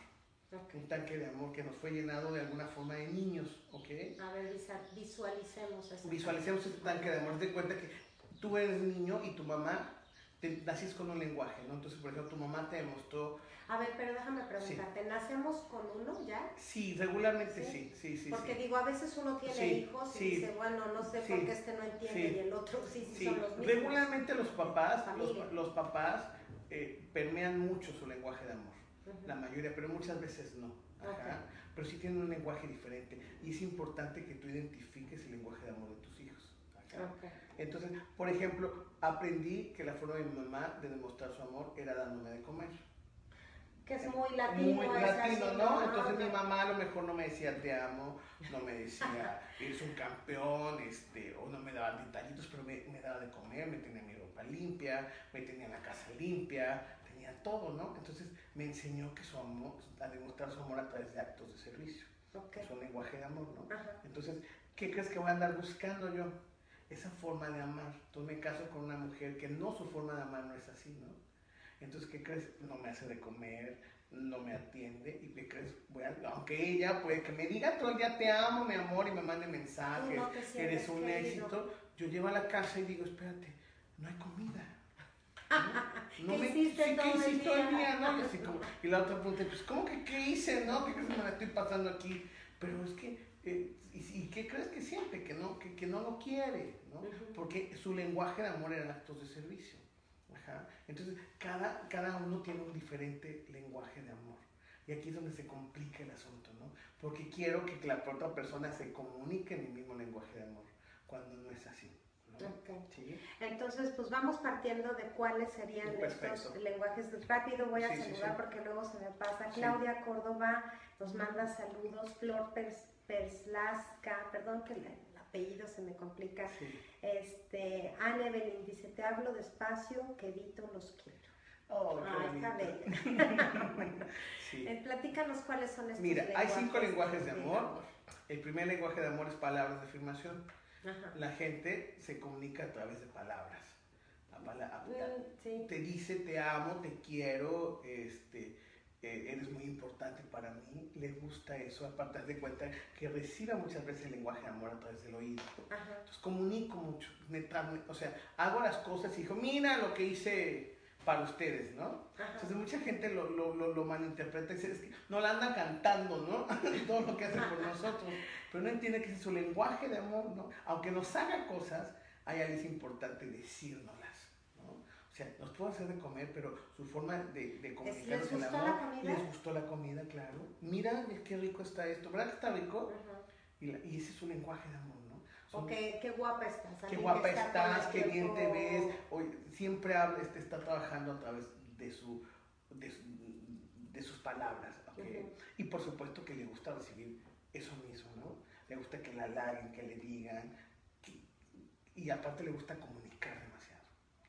Un tanque de amor que nos fue llenado de alguna forma de niños, ¿ok? A ver, visualicemos eso. Visualicemos ese tanque de amor. De cuenta que tú eres niño y tu mamá te nacís con un lenguaje, ¿no? Entonces, por ejemplo, tu mamá te demostró... A ver, pero déjame preguntarte, ¿nacemos con uno ya? Sí, regularmente sí, sí, sí. Porque digo, a veces uno tiene hijos y dice, bueno, no sé por qué este no entiende y el otro sí, sí, son los mismos. Regularmente los papás, los, papás eh, permean mucho su lenguaje de amor, la mayoría, pero muchas veces no. Ajá. Pero sí tienen un lenguaje diferente y es importante que tú identifiques el lenguaje de amor de tus hijos. Okay. Entonces, por ejemplo, aprendí que la forma de mi mamá de demostrar su amor era dándome de comer. Que es muy latino. Muy latino, ¿no? Entonces mi mamá a lo mejor no me decía te amo, no me decía eres un campeón, este, o no me daba detallitos, pero me, me daba de comer, me tenía mi ropa limpia, me tenía la casa limpia, tenía todo, ¿no? Entonces me enseñó que su amor, a demostrar su amor a través de actos de servicio. Es un lenguaje de amor, ¿no? Entonces, ¿qué crees que voy a andar buscando yo? Esa forma de amar. Entonces me caso con una mujer que no su forma de amar no es así, ¿no? Entonces, ¿qué crees? No me hace de comer, no me atiende y ¿qué crees? Bueno, aunque ella puede que me diga todo el día te amo, mi amor, y me mande mensajes, eres un éxito, yo llevo a la casa y digo, espérate, no hay comida. ¿No? ¿Qué hiciste sí, todo ¿qué el día? ¿no? Y, así como, y la otra pregunta, pues, ¿cómo que qué hice? ¿No? ¿Qué crees que me la estoy pasando aquí? Pero es que eh, y, qué crees que siente? Que no, que, que no lo quiere, ¿no? Porque su lenguaje de amor eran actos de servicio. Entonces, cada, cada uno tiene un diferente lenguaje de amor. Y aquí es donde se complica el asunto, ¿no? Porque quiero que la otra persona se comunique en mi mismo lenguaje de amor, cuando no es así. Entonces, pues vamos partiendo de cuáles serían estos lenguajes. Rápido voy a saludar porque luego se me pasa. Claudia Córdoba nos manda saludos. Flor Perslaska, perdón que el, apellido se me complica. Este, Anne Evelyn dice, te hablo despacio, que Vito los quiero. Oh, está bella. Eh, platícanos cuáles son estos Mira, hay cinco lenguajes de amor. El primer lenguaje de amor es palabras de afirmación. La gente se comunica a través de palabras. Mm, te dice te amo, te quiero, este, eh, eres muy importante para mí, le gusta eso, aparte de cuenta que reciba muchas veces el lenguaje de amor a través del oído. Entonces comunico mucho, o sea, hago las cosas y digo, mira lo que hice para ustedes, ¿no? Entonces mucha gente lo, lo, lo, malinterpreta y dice, es que no la anda cantando, ¿no? Todo lo que hace por nosotros, pero no entiende que es su lenguaje de amor, ¿no? Aunque nos haga cosas, hay algo importante decirnos o sea, nos puedo hacer de comer, pero su forma de, de comunicarnos el amor, les gustó la comida, claro. Mira qué rico está esto, ¿verdad que está rico? y, y, ese es su lenguaje de amor, ¿no? o qué guapa estás. Qué guapa estás, qué bien te ves. Hoy, siempre habla, este, está trabajando a través de, su, de, de sus palabras. ¿okay? Y por supuesto que le gusta recibir eso mismo, ¿no? le gusta que la halaguen, que le digan, y aparte le gusta comunicar.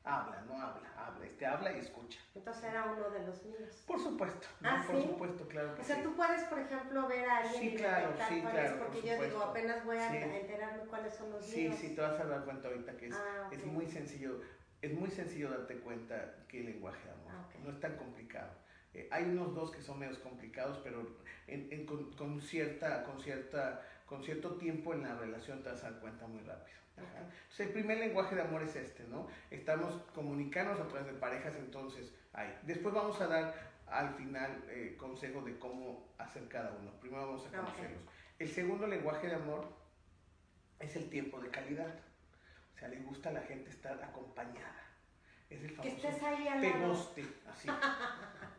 Habla, no habla, habla, este habla y escucha. Entonces era uno de los míos. Por supuesto, ¿Ah, por ¿sí? supuesto, claro que O sea, sí. tú puedes, por ejemplo, ver a alguien Sí, y claro, sí, cuál es, claro, porque por yo digo, apenas voy a Sí. enterarme cuáles son los Sí, míos. sí, te vas a dar cuenta ahorita que es, Ah, es muy sencillo, es muy sencillo darte cuenta que el lenguaje de amor Ah, no es tan complicado. Eh, hay unos dos que son medios complicados, pero en- en- con, con cierta, con, cierta, con cierto tiempo en la relación te vas a dar cuenta muy rápido. Ajá. Ok. Entonces, el primer lenguaje de amor es este, ¿no? Estamos comunicándonos a través de parejas, entonces, ahí. Después vamos a dar al final eh, consejos de cómo hacer cada uno. Primero vamos a conocerlos. El segundo lenguaje de amor es el tiempo de calidad. O sea, le gusta a la gente estar acompañada. Es el Que famoso estés ahí al te guste, así.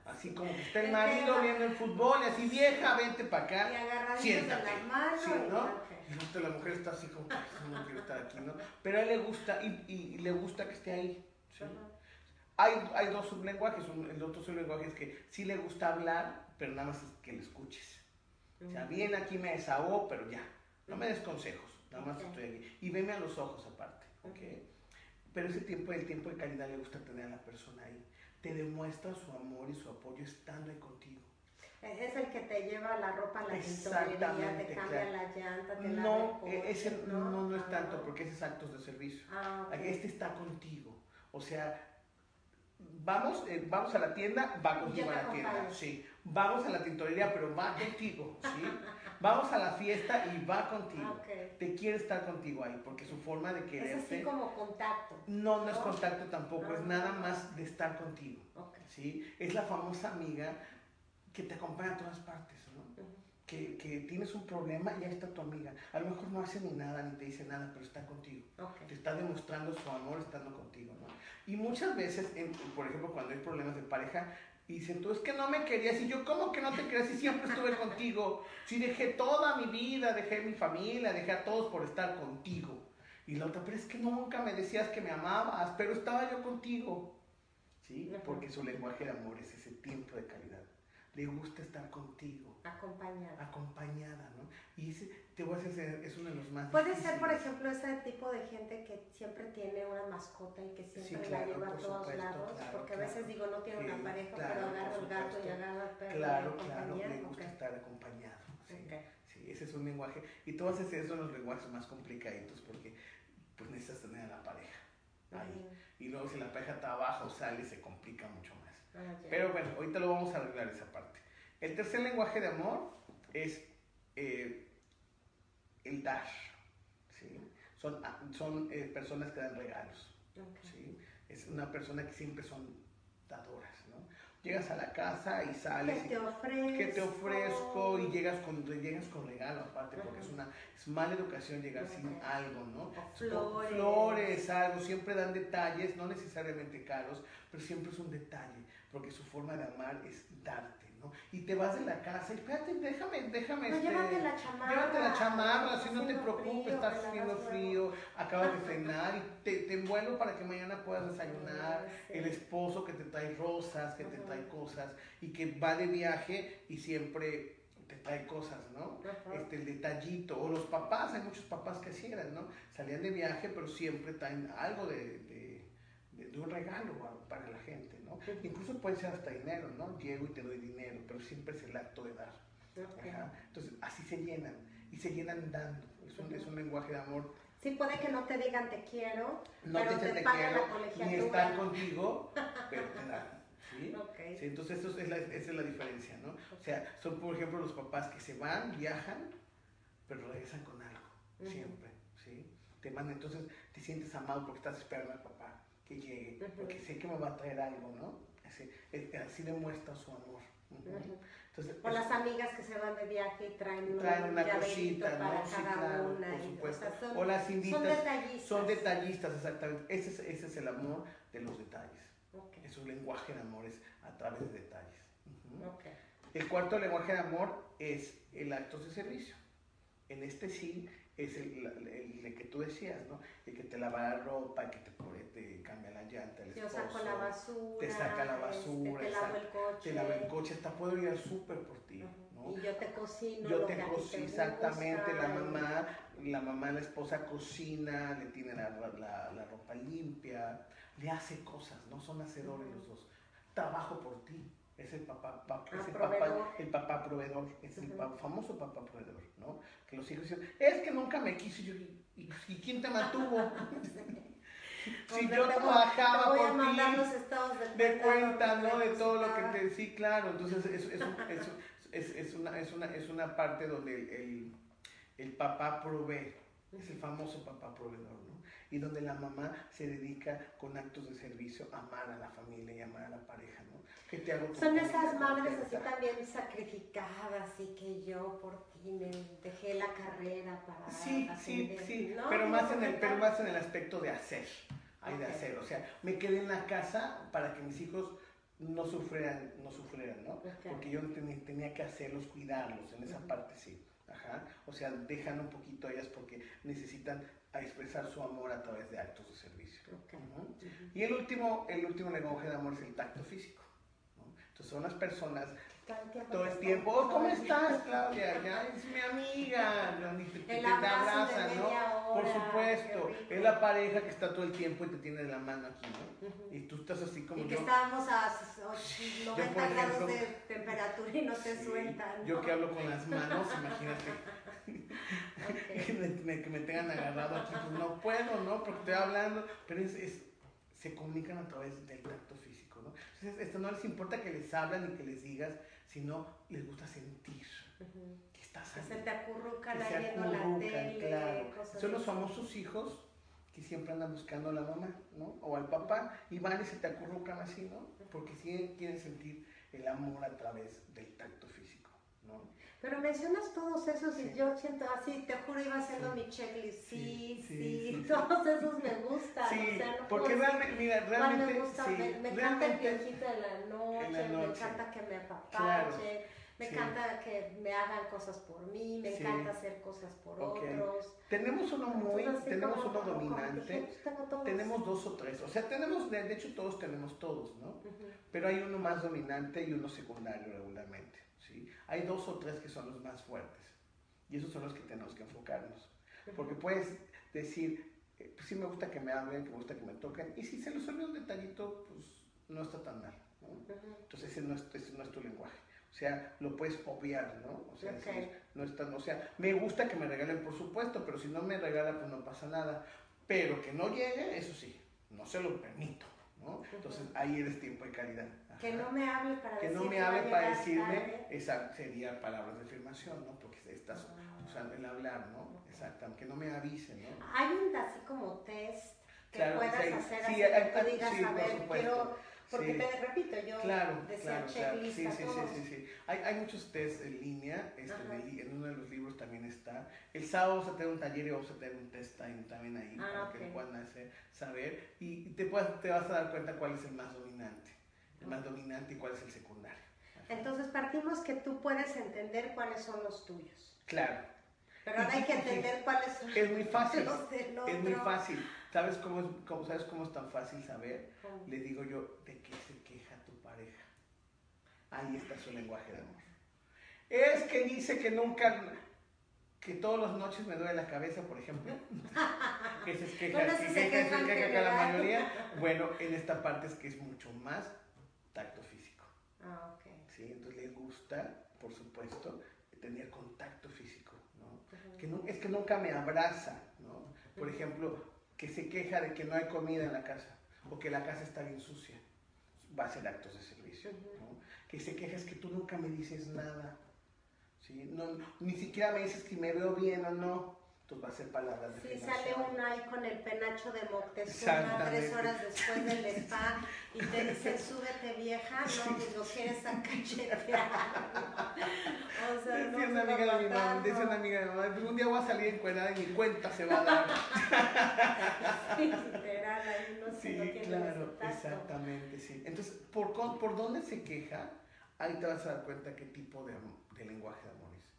Así como que está el marido viendo el fútbol y así, vieja, vente para Y acá. agarraditos de. Sí, y- ¿no? Y justo la mujer está así como, "Ay, no quiero estar aquí, ¿no? Pero a él le gusta y, y- y le gusta que esté ahí. Hay, hay dos sublenguajes. Un- el otro sublenguaje es que sí le gusta hablar, pero nada más es que le escuches. O sea, bien aquí me desahogo, pero ya. No me des consejos, nada más estoy aquí. Y veme a los ojos aparte, ¿ok? Pero ese tiempo, el tiempo de calidad le gusta tener a la persona ahí. Te demuestra su amor y su apoyo estando ahí contigo. Es el que te lleva la ropa a la tintorería, te cambia claro. la llanta, te lava No, el e- coche, ese no, no, es Ah, tanto, porque ese es actos de servicio. Ah. Este está contigo. O sea, vamos, eh, vamos a la tienda, va contigo a la tienda. acompaño. Sí. Vamos a la tintorería, pero va contigo. ¿sí? Vamos a la fiesta y va contigo. Ah. Te quiere estar contigo ahí, porque su forma de Es quererte así como contacto. no, no es contacto tampoco, es Ah. nada más de estar contigo. ¿sí? Es la famosa amiga que te acompaña a todas partes, ¿no? Que, que tienes un problema y ahí está tu amiga. A lo mejor no hace ni nada, ni te dice nada, pero está contigo. Te está demostrando su amor estando contigo, ¿no? Y muchas veces, en- por ejemplo, cuando hay problemas de pareja, dicen, tú es que no me querías. Y yo, ¿cómo que no te querías? Si siempre estuve contigo. Si dejé toda mi vida, dejé mi familia, dejé a todos por estar contigo. Y la otra, pero es que nunca me decías que me amabas, pero estaba yo contigo. ¿Sí? Porque su lenguaje de amor es ese tiempo de calidad. Le gusta estar contigo, Acompañado. acompañada, ¿no? Y ese, te voy a decir, es uno de los más Puede ser, por ejemplo, ese tipo de gente que siempre tiene una mascota y que siempre Sí, la lleva a todos supuesto, lados, claro, porque a veces digo, no tiene una pareja, pero agarra el gato y agarra al perro. Claro, claro, le gusta estar acompañado. ¿sí? Sí, ese es un lenguaje. Y todos esos son los lenguajes más complicaditos porque pues necesitas tener a la pareja ahí. Y luego si la pareja está abajo, sale, se complica mucho más. Pero bueno, ahorita lo vamos a arreglar esa parte. El tercer lenguaje de amor es eh, el dar. ¿sí? Son, ah, son eh, personas que dan regalos. Es una persona que siempre son dadoras. Llegas a la casa y sales ¿Qué te ofrezco? que te ofrezco y llegas con, llegas con regalo aparte, porque Ajá. es una es mala educación llegar sin algo, ¿no? Flores. flores, algo, siempre dan detalles, no necesariamente caros, pero siempre es un detalle, porque su forma de amar es darte, ¿no? Y te vas de la casa y espérate, déjame, déjame, No, este, llévate la chamarra. llévate la chamarra, si no te preocupes, frío, estás haciendo frío, acabas de cenar y te, te envuelvo para que mañana puedas desayunar, sí. el esposo que te trae rosas, que te trae cosas y que va de viaje y siempre te trae cosas, ¿no? Ajá. Este, el detallito, o los papás, hay muchos papás que así eran, ¿no? Salían de viaje, pero siempre traen algo de, de, de- de un regalo para la gente, Incluso puede ser hasta dinero, ¿no? Llego y te doy dinero, pero siempre es el acto de dar. Ajá. Entonces, así se llenan, y se llenan dando. Es un, es un lenguaje de amor. Sí, puede que no te digan te quiero, No pero te te te pagan ni están contigo, pero te dan. ¿sí? Sí, entonces eso es la, esa es la diferencia, ¿no? O sea, son por ejemplo los papás que se van, viajan, pero regresan con algo, siempre, ¿sí? Te mandan, entonces te sientes amado porque estás esperando al papá que llegue, porque sé que me va a traer algo, ¿no? Así, así demuestra su amor. Entonces, O es- las amigas que se van de viaje y traen, traen un una cosita, para ¿no? Sí, cada claro, una. por supuesto. O, sea, son, O las son invitas, detallistas. son detallistas, exactamente. Ese es, ese es el amor de los detalles. Ok, Es un lenguaje de amor, es a través de detalles. Ujú. ok. El cuarto lenguaje de amor es el acto de servicio. En este sí es el, el, el, que tú decías, ¿no? El que te lava la ropa, el que te, te cambia la llanta, el Yo saco la basura. Te saca la basura. Este, te lavo el coche. Te lava el coche, hasta puedo ir al súper por ti. ¿no? Y yo te cocino. Yo te cocino, exactamente. La mamá, la mamá, la esposa cocina, le tiene la, la, la ropa limpia, le hace cosas, ¿no? Son hacedores los dos. Trabajo por ti. Es el papá, papá es el, papá, el papá proveedor, es el famoso papá proveedor, ¿no? Que los hijos dicen, es que nunca me quiso, yo, ¿y, y quién te mantuvo? si yo trabajaba voy por a mandar ti, los estados de, de cuenta, ¿no? De todo lo que te... Sí, claro, entonces es, es, es, es, es una, es, una, es una parte donde el, el, el papá provee, es el famoso papá proveedor, ¿no? Y donde la mamá se dedica con actos de servicio a amar a la familia y amar a la pareja, ¿no? ¿Qué te hago Son esas madres así también sacrificadas y que yo por ti me dejé la carrera para Sí, sí, sí, pero, más en el, pero más en el aspecto de hacer, hay de hacer, o sea, me quedé en la casa para que mis hijos no sufrieran, no sufrieran, ¿no? Porque yo tenía que hacerlos, cuidarlos, en esa parte sí. Ajá. O sea, dejan un poquito ellas porque necesitan a expresar su amor a través de actos de servicio. Y el último, el último lenguaje de amor es el tacto físico. Entonces son las personas todo el tiempo, oh, ¿cómo estás, Claudia? Ya es mi amiga, te, te, abraza, ¿no? Por supuesto, es la pareja que está todo el tiempo y te tiene de la mano aquí, ¿no? Y tú estás así como y que estábamos a 90 grados de temperatura y no te sueltan. Yo que hablo con las manos, imagínate. Que, me, que, me, tengan agarrado aquí, pues no puedo, ¿no? Porque estoy hablando, pero es, se comunican a través del tacto físico, ¿no? Entonces, esto no les importa que les hablan y que les digas, sino les gusta sentir que estás ahí. Que se te viendo la tele, claro. Son los famosos hijos que siempre andan buscando a la mamá, ¿no? O al papá, y van y se te acurrucan así, ¿no? Porque sí quieren sentir el amor a través del tacto físico. Pero mencionas todos esos y yo siento así, te juro, iba haciendo mi checklist. Sí sí, todos esos me gustan. Sí, o sea, no porque realmente, mira, realmente. Me, gusta, me, me encanta el viejito de la noche, me encanta que me apapache. Me encanta que me hagan cosas por mí, me encanta hacer cosas por otros. Tenemos uno muy, tenemos uno dominante, tenemos dos o tres, o sea, tenemos, de hecho todos tenemos todos, ¿no? Pero hay uno más dominante y uno secundario regularmente. Hay dos o tres que son los más fuertes y esos son los que tenemos que enfocarnos. Porque puedes decir, eh, pues sí me gusta que me hablen, que me gusta que me toquen, y si se les olvida un detallito, pues no está tan mal. Entonces ese no, es, no es tu lenguaje. O sea, lo puedes obviar, ¿no? O sea, no es o sea, me gusta que me regalen, por supuesto, pero si no me regala, pues no pasa nada. Pero que no llegue, eso sí, no se lo permito. Entonces ahí eres tiempo de calidad. Que no me hable para que no me hable para decirme, esa sería palabras de afirmación, ¿no? Porque estás ah. usando el hablar, ¿no? Exacto, que no me avise, ¿no? Hay un así como test que puedas hacer así, que digas, a ver, quiero porque te repito, yo claro, decía claro, checklist sí, sí, sí, sí, sí, Hay, hay muchos tests en línea, este, en, uno de los libros también está. El sábado vamos a tener un taller y vamos a tener un test también ahí ah, para que lo puedan hacer, saber y te, puedas, te vas a dar cuenta cuál es el más dominante, el más dominante y cuál es el secundario. Entonces partimos que tú puedes entender cuáles son los tuyos. Claro. Pero ahora hay que entender cuáles son es muy fácil, los del otro. Es muy fácil. ¿Sabes cómo es, cómo, ¿sabes cómo es tan fácil saber? Le digo yo, ¿de qué se queja tu pareja? Ahí está su lenguaje de amor. Es que dice que nunca, que todas las noches me duele la cabeza, por ejemplo. que se queja, bueno, que, se queja, se queja la mayoría. Bueno, en esta parte es que es mucho más tacto físico. Ah, ok. ¿Sí? Entonces le gusta, por supuesto, tener contacto físico, ¿no? que no es que nunca me abraza, ¿no? Por ejemplo, que se queja de que no hay comida en la casa o que la casa está bien sucia, va a ser actos de servicio. Que se queja es que tú nunca me dices nada, ¿sí? no, ni siquiera me dices que me veo bien o no. Entonces va a ser palabras de Sí, sale uno ahí con el penacho de Moctezuma tres horas después del spa y te dice, súbete vieja, no, que lo quieres a cachetear. O sea, decía no una amiga de mi mamá, decía una amiga de mi mamá, un día voy a salir encuerada y mi cuenta se va a dar. sí, literal, ahí no sé Sí, claro, exactamente, sí. Entonces, ¿por, ¿por dónde se queja? Ahí te vas a dar cuenta qué tipo de, de lenguaje de amor es.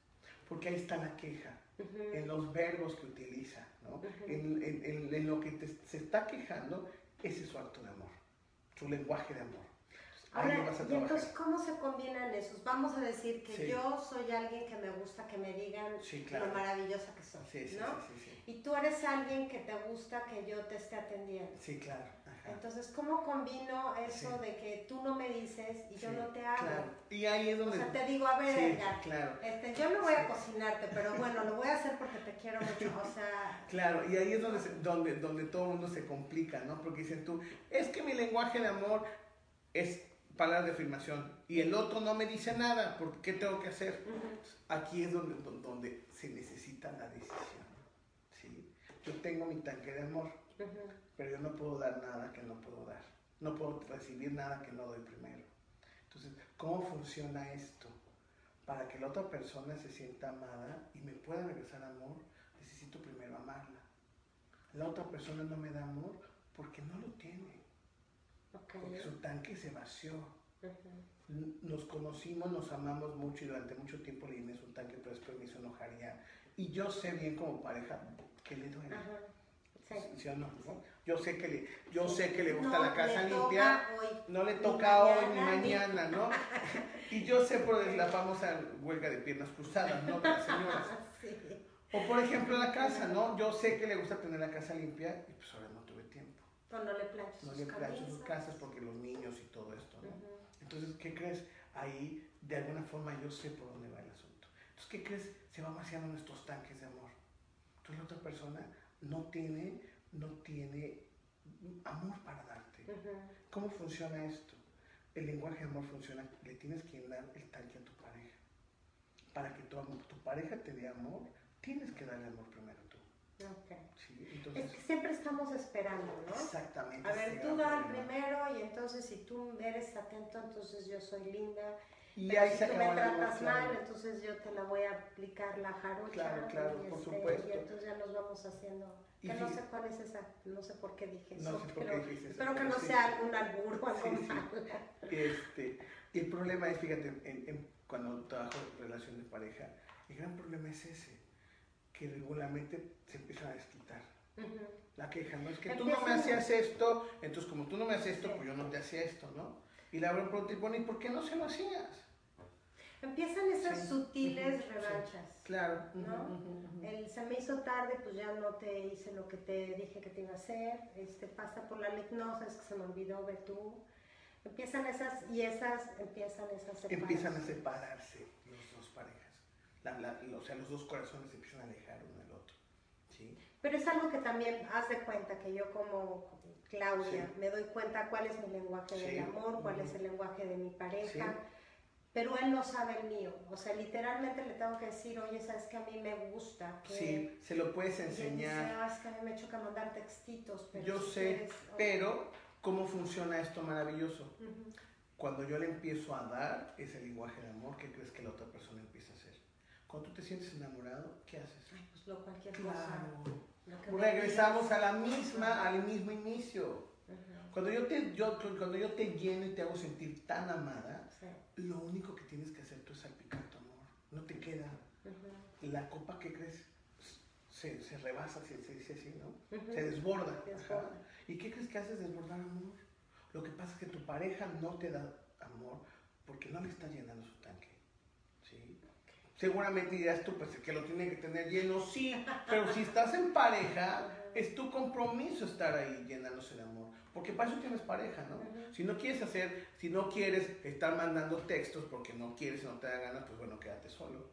Porque ahí está la queja, en los verbos que utiliza, ¿no? en, en, en, lo que te, se está quejando, ese es su acto de amor, su lenguaje de amor. Ahora, y entonces, ¿cómo se combinan esos? Vamos a decir que yo soy alguien que me gusta que me digan lo maravillosa que soy, sí, ¿no? Y tú eres alguien que te gusta que yo te esté atendiendo. Sí, claro. Entonces, ¿cómo combino eso de que tú no me dices y yo no te hago? Claro. Y ahí es donde... O sea, te digo, a ver, Edgar, claro. este, yo no voy a cocinarte, pero bueno, lo voy a hacer porque te quiero mucho, o sea... Claro, y ahí es donde, donde, donde todo el mundo se complica, ¿no? Porque dicen tú, es que mi lenguaje de amor es palabra de afirmación y el otro no me dice nada, ¿por qué tengo que hacer? Aquí es donde, donde se necesita la decisión. ¿sí? Yo tengo mi tanque de amor, pero yo no puedo dar nada que no puedo dar. No puedo recibir nada que no doy primero. Entonces, ¿cómo funciona esto? Para que la otra persona se sienta amada y me pueda regresar amor, necesito primero amarla. La otra persona no me da amor porque no lo tiene. Porque su tanque se vació. Nos conocimos, nos amamos mucho y durante mucho tiempo le llené su tanque, pero después me hizo enojar ya. Y yo sé bien como pareja que le duele. Sí. no? Yo sé que le, yo sé que le gusta la casa limpia, no le toca hoy ni mañana, ¿no? y yo sé por la famosa huelga de piernas cruzadas, ¿no? Las señoras. O por ejemplo la casa, ¿no? Yo sé que le gusta tener la casa limpia y pues ahora no tuve tiempo. No le plancho no le plancho sus casas porque los niños y todo esto, ¿no? Entonces, ¿qué crees? Ahí de alguna forma yo sé por dónde va el asunto. Entonces, ¿qué crees? Se van vaciando nuestros tanques de amor. Entonces la otra persona no tiene, no tiene amor para darte. ¿Cómo funciona esto? El lenguaje de amor funciona, le tienes que dar el tanque a tu pareja. Para que tu, tu pareja te dé amor, tienes que darle amor primero tú. es que siempre estamos esperando, ¿no? Exactamente. A ver, tú das primero y entonces si tú eres atento, entonces yo soy linda y ahí si se tú me tratas mal, entonces yo te la voy a aplicar la jarocha. Claro, claro, por este, supuesto. Y entonces ya nos vamos haciendo. Que no sé cuál es esa, no sé por qué dije no eso. Sé por qué dije espero que no sea un albur o algo sí, Este, el problema es, fíjate, en, cuando trabajo en relación de pareja, el gran problema es ese, que regularmente se empiezan a desquitar. La queja, ¿no? Es que tú no me hacías esto, entonces como tú no me haces esto, pues yo no te hacía esto, ¿no? Y la verdad y ¿por qué no se lo hacías? Empiezan esas sutiles revanchas. Claro. ¿no? El se me hizo tarde, pues ya no te hice lo que te dije que te iba a hacer. Este, pasa por la hipnosis, que se me olvidó, ve tú. Empiezan esas, y esas, empiezan esas separaciones. Empiezan a separarse los dos parejas. o sea, los dos corazones se empiezan a alejar uno del otro. ¿sí? Pero es algo que también haz de cuenta que yo como Claudia me doy cuenta cuál es mi lenguaje del amor, cuál es el lenguaje de mi pareja pero él no sabe el mío. O sea, literalmente le tengo que decir, oye, sabes que a mí me gusta. Que... Sí, se lo puedes enseñar. Ah, es que a mí me choca mandar textitos. Pero yo sé, pero ¿cómo funciona esto maravilloso? Cuando yo le empiezo a dar ese lenguaje de amor, ¿qué crees que la otra persona empieza a hacer? Cuando tú te sientes enamorado, ¿qué haces? Ay, pues lo cualquier cosa. Regresamos a la misma, al mismo inicio. Cuando yo, te, yo, cuando yo te lleno y te hago sentir tan amada, lo único que tienes que hacer tú es salpicar tu amor. No te queda. La copa, ¿qué crees? Se, se rebasa, se, se, dice así, ¿no? Se desborda. ¿Y qué crees que haces desbordar amor? Lo que pasa es que tu pareja no te da amor porque no le está llenando su tanque. Seguramente dirás tú, pues que lo tiene que tener lleno, sí, pero si estás en pareja, es tu compromiso estar ahí llenándose de amor. Porque para eso tienes pareja, ¿no? Si no quieres hacer, si no quieres estar mandando textos porque no quieres no te da ganas, pues bueno, quédate solo.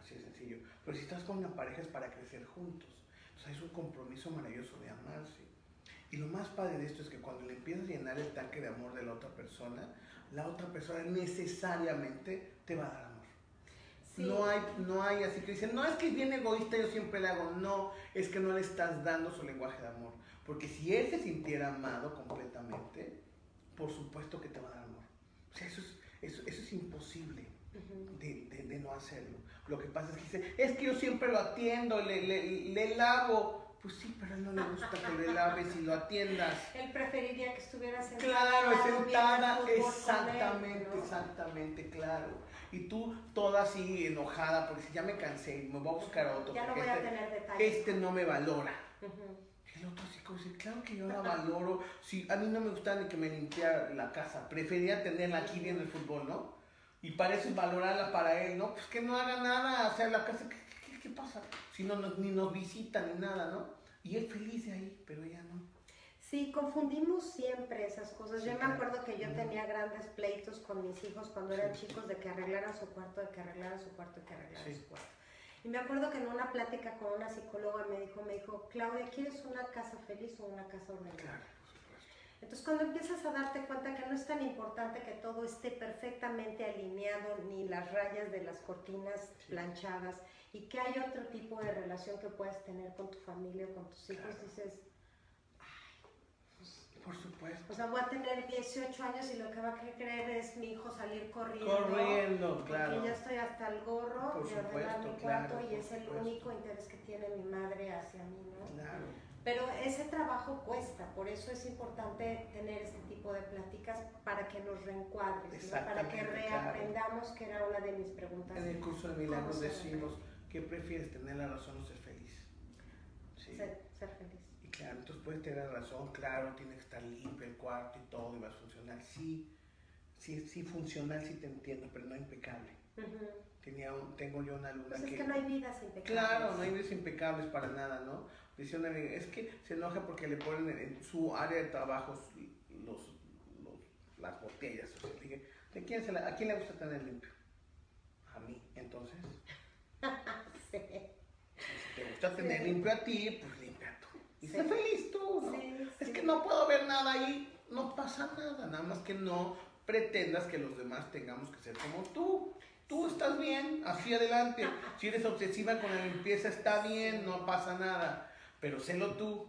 Así de sencillo. Pero si estás con una pareja es para crecer juntos. Entonces es un compromiso maravilloso de amarse. Y lo más padre de esto es que cuando le empiezas a llenar el tanque de amor de la otra persona, la otra persona necesariamente te va a dar amor. No, hay, no hay así que dicen, no es que es bien egoísta, yo siempre le hago. No, es que no le estás dando su lenguaje de amor. Porque si él se sintiera amado completamente, por supuesto que te va a dar amor. O sea, eso es, eso, es imposible de, de, no hacerlo. Lo que pasa es que dice, es que yo siempre lo atiendo, le, le, le lavo. Pues sí, pero a él no le gusta que le laves y lo atiendas. Él preferiría que estuviera sentada. Claro, sentada, él, exactamente, ¿no? exactamente, claro. Y tú toda así enojada porque si ya me cansé, me voy a buscar otro. Ya no voy a este, tener detalles. este no me valora. El otro así como dice, claro que yo la valoro. Si a mí no me gustaba ni que me limpiara la casa, prefería tenerla aquí viendo el fútbol, ¿no? Y es valorarla para él, ¿no? Pues que no haga nada, o sea, la casa, ¿qué, qué- pasa? Si no nos, ni nos visita ni nada, ¿no? Y él feliz de ahí, pero ella no. Sí, confundimos siempre esas cosas. Sí, yo me acuerdo que yo tenía grandes pleitos con mis hijos cuando eran Sí. chicos de que arreglaran su cuarto, de que arreglaran su cuarto, de que arreglaran Sí. su cuarto. Y me acuerdo que en una plática con una psicóloga me dijo, me dijo, Claudia, ¿quieres una casa feliz o una casa ordenada? Claro. Entonces cuando empiezas a darte cuenta que no es tan importante que todo esté perfectamente alineado, ni las rayas de las cortinas Sí. planchadas, y que hay otro tipo de relación que puedas tener con tu familia o con tus hijos, Claro. dices, ay, pues, Por supuesto. o sea, voy a tener 18 años y lo que va a querer es mi hijo salir corriendo. Corriendo, Porque claro. ya estoy hasta el gorro Por de ordenar supuesto, mi cuarto claro, y es el supuesto. único interés que tiene mi madre hacia mí, ¿no? Claro. Pero ese trabajo cuesta, por eso es importante tener este tipo de pláticas para que nos reencuadres, ¿no? para que reaprendamos, que era una de mis preguntas. En el curso de milagros ¿Cómo ser decimos, ¿qué prefieres, tener la razón o ser feliz? Sí. Ser, ser feliz. Y claro, entonces puedes tener razón, claro, tiene que estar limpio el cuarto y todo, y va a funcionar. Sí, sí, sí funcional, sí te entiendo, pero no impecable. Tenía un- tengo yo una alumna Pues es que... que no hay vidas impecables. Claro, no hay vidas impecables para nada, ¿no? Amiga, es que se enoja porque le ponen en, su área de trabajo los, los- las botellas. O sea, dije, ¿de quién se la- ¿a quién le gusta tener limpio? A mí, entonces. Sí. Si te gusta tener Sí. limpio a ti, pues limpia tú. Y Sí. sé feliz tú, Es que no puedo ver nada ahí, no pasa nada, nada más que no pretendas que los demás tengamos que ser como tú. Tú estás bien, así adelante. Si eres obsesiva con la limpieza, está bien, no pasa nada. Pero sélo tú.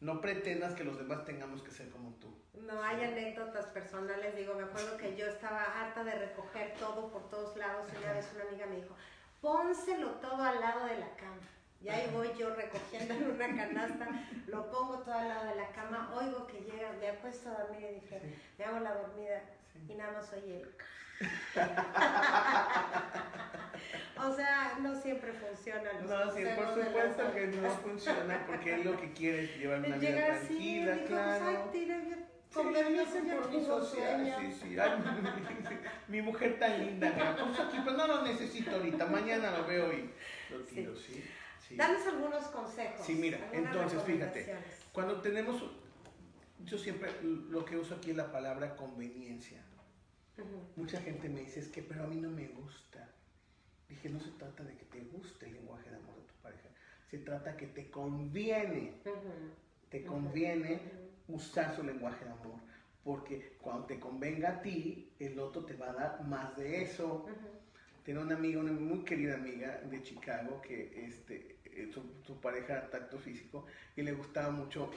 No pretendas que los demás tengamos que ser como tú. No hay anécdotas personales, digo, me acuerdo que yo estaba harta de recoger todo por todos lados y una vez una amiga me dijo, pónselo todo al lado de la cama. Y ahí voy yo recogiendo en una canasta, lo pongo todo al lado de la cama, oigo que llega, me acuesto a dormir y dije, Sí. me hago la dormida Sí. y nada más oye el... o sea, no siempre funcionan los No, sí, por supuesto que no funciona porque él lo que quiere es llevar una vida Llega tranquila, claro. yo con Sí, permiso permiso, tengo sí, sí. Ay, mi, mi mujer tan linda, mira, pues aquí, pues no lo necesito ahorita, mañana lo veo y lo tiro, sí. sí. Danos algunos consejos. Sí, mira, entonces, fíjate. Cuando tenemos, yo siempre lo que uso aquí es la palabra conveniencia. Mucha gente me dice, es que, pero a mí no me gusta. Dije, no se trata de que te guste el lenguaje de amor de tu pareja, se trata que te conviene, te conviene usar su lenguaje de amor. Porque cuando te convenga a ti, el otro te va a dar más de eso. Tengo una amiga, una muy querida amiga de Chicago, que este, eh, su, su pareja era tacto físico y le gustaba mucho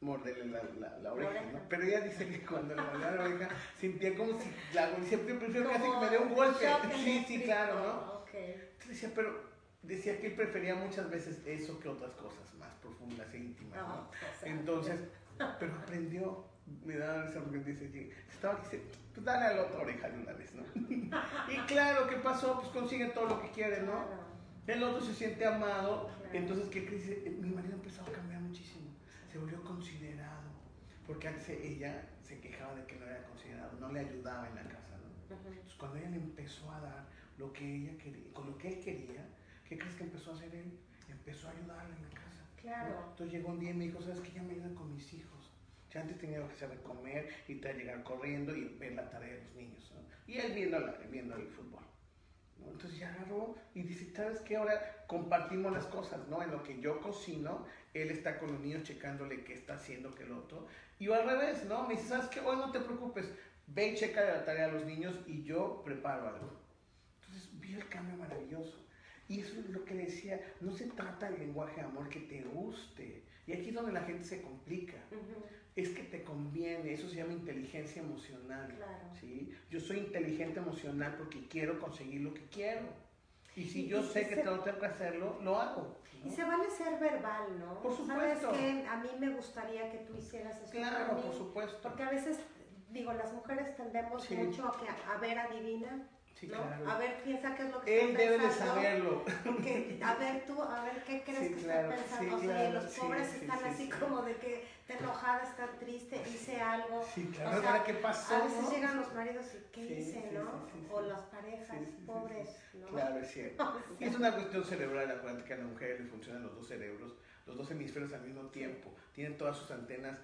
morderle la, la, la oreja, oreja. ¿no? Pero ella dice que cuando le mordía la oreja sentía como si, la, "Yo prefiero casi que me dé un golpe. Sí, sí, claro, ¿no? ok. Entonces decía, pero decía que él prefería muchas veces eso que otras cosas más profundas e íntimas, ¿no? No, o sea, Entonces, pero aprendió, me da risa porque dice estaba dice, pues dale a la otra oreja de una vez, ¿no? y claro, ¿qué pasó? Pues consigue todo lo que quiere, ¿no? claro. El otro se siente amado, Claro. entonces, ¿qué crees? Mi marido empezó a cambiar muchísimo, se volvió considerado, porque antes ella se quejaba de que no era considerado, no le ayudaba en la casa, ¿no? Ujú. Entonces, cuando ella le empezó a dar lo que ella quería, con lo que él quería, ¿qué crees que empezó a hacer él? Empezó a ayudarle en la casa. Claro. Entonces llegó un día y me dijo, ¿sabes qué? Ya me ayudan con mis hijos. Ya antes tenía que saber comer y te llegar corriendo y ver la tarea de los niños. ¿no? Y él viendo, la- viendo el fútbol. ¿No? Entonces ya agarró y dice, ¿sabes qué? Ahora compartimos las cosas, ¿no? En lo que yo cocino, él está con los niños checándole qué está haciendo que el otro. Y yo al revés, ¿no? Me dice, ¿sabes qué? Hoy no te preocupes, ve y checa la tarea a los niños y yo preparo algo. Entonces vi el cambio maravilloso. Y eso es lo que decía, no se trata del lenguaje de amor que te guste. Y aquí es donde la gente se complica. Es que te conviene, eso se llama inteligencia emocional. Claro. ¿sí? Yo soy inteligente emocional porque quiero conseguir lo que quiero. Y si Y- yo y sé que se- tengo que hacerlo, lo hago. Y se vale ser verbal, ¿no? Por supuesto. A mí me gustaría que tú hicieras esto Claro, por supuesto. Porque a veces, digo, las mujeres tendemos Sí. mucho a, que, a ver adivina, Sí, ¿no? claro. A ver, piensa qué es lo que Él está debe de pensando. saberlo. Porque, a ver tú, a ver qué crees Sí, que claro, está pensando. sí, o sea, claro, los pobres están sí, así sí. como de que está enojada, está triste, hice algo. Sí, O claro. sea, ¿Ahora qué pasó? A veces no? llegan los maridos y ¿qué hice, no? O las parejas, pobres, ¿no? Claro, es cierto. Es una cuestión cerebral, acuérdate que a la mujer le funcionan los dos cerebros, los dos hemisferios al mismo tiempo. Tienen todas sus antenas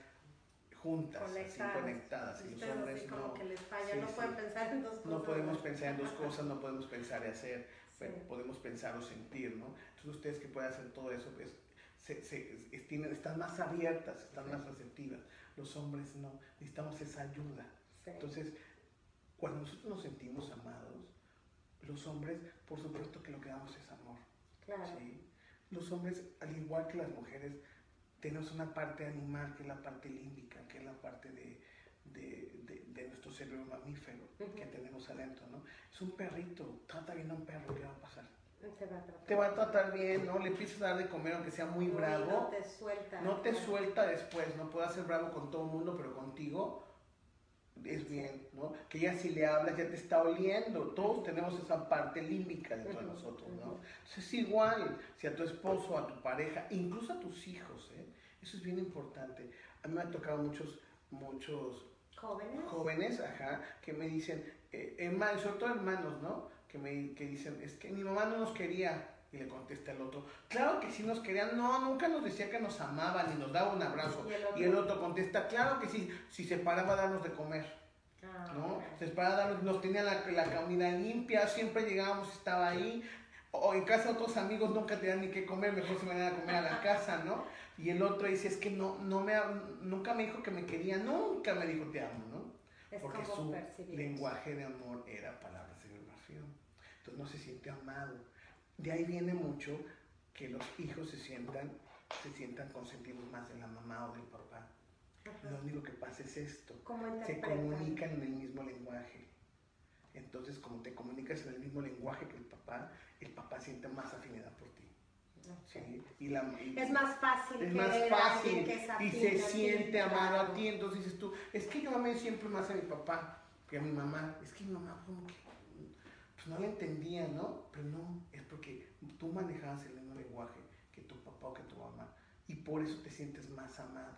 juntas, así Conectadas. conectadas. Y los hombres así como no. que les falla, Sí, no sí. pueden pensar en dos cosas. No podemos pensar en dos cosas, no podemos pensar y hacer, pero Sí. podemos pensar o sentir, ¿no? Entonces ustedes que pueden hacer todo eso, pues se, se- es- tienen, están más abiertas, están más receptivas. Los hombres no, necesitamos esa ayuda. Entonces, cuando nosotros nos sentimos amados, los hombres, por supuesto que lo que damos es amor. Claro. Los hombres, al igual que las mujeres, tenemos una parte animal que es la parte límbica, que es la parte de, de- de- de nuestro cerebro mamífero que tenemos adentro, ¿no? Es un perrito, trata bien a un perro, ¿qué va a pasar? Te va a tratar. Te va a tratar bien, ¿no? Le empiezas a dar de comer aunque sea muy Uy, bravo. No te suelta. No te suelta después, no puede ser bravo con todo el mundo, pero contigo es bien, ¿no? Que ya si le hablas ya te está oliendo. Todos tenemos esa parte límbica dentro de nosotros, ¿no? Entonces es igual, si a tu esposo, a tu pareja, incluso a tus hijos, ¿eh? Eso es bien importante. A mí me han tocado muchos, muchos Jóvenes. jóvenes, ajá, que me dicen, eh, hermanos, sobre todo hermanos, ¿no? Que me que dicen, es que mi mamá no nos quería. Y le contesta el otro, claro que sí nos querían, no, nunca nos decía que nos amaba ni nos daba un abrazo. Y el otro. Y el otro contesta, claro que sí, si se paraba a darnos de comer, Ah, ¿no? Se paraba a darnos, nos tenía la, la comida limpia, siempre llegábamos, estaba ahí. O en casa otros amigos nunca tenían ni qué comer, mejor se venían a comer a la casa, ¿no? Y el otro dice, es que no, no me, nunca me dijo que me quería, nunca me dijo te amo, ¿no? Es porque su percibimos. lenguaje de amor era palabras de vibración. Entonces no se siente amado. De ahí viene mucho que los hijos se sientan, se sientan consentidos más de la mamá o del papá. Ajá. Lo único que pasa es esto. ¿Cómo Se comunican en el mismo lenguaje. Entonces, como te comunicas en el mismo lenguaje que el papá, el papá siente más afinidad por ti. Y la, y- Es más fácil es que más fácil que y se siente amado a ti. Entonces dices tú, es que yo amé siempre más a mi papá que a mi mamá. Es que mi mamá como que pues no la entendía, ¿no? Pero no, es porque tú manejabas el mismo lenguaje que tu papá o que tu mamá. Y por eso te sientes más amado.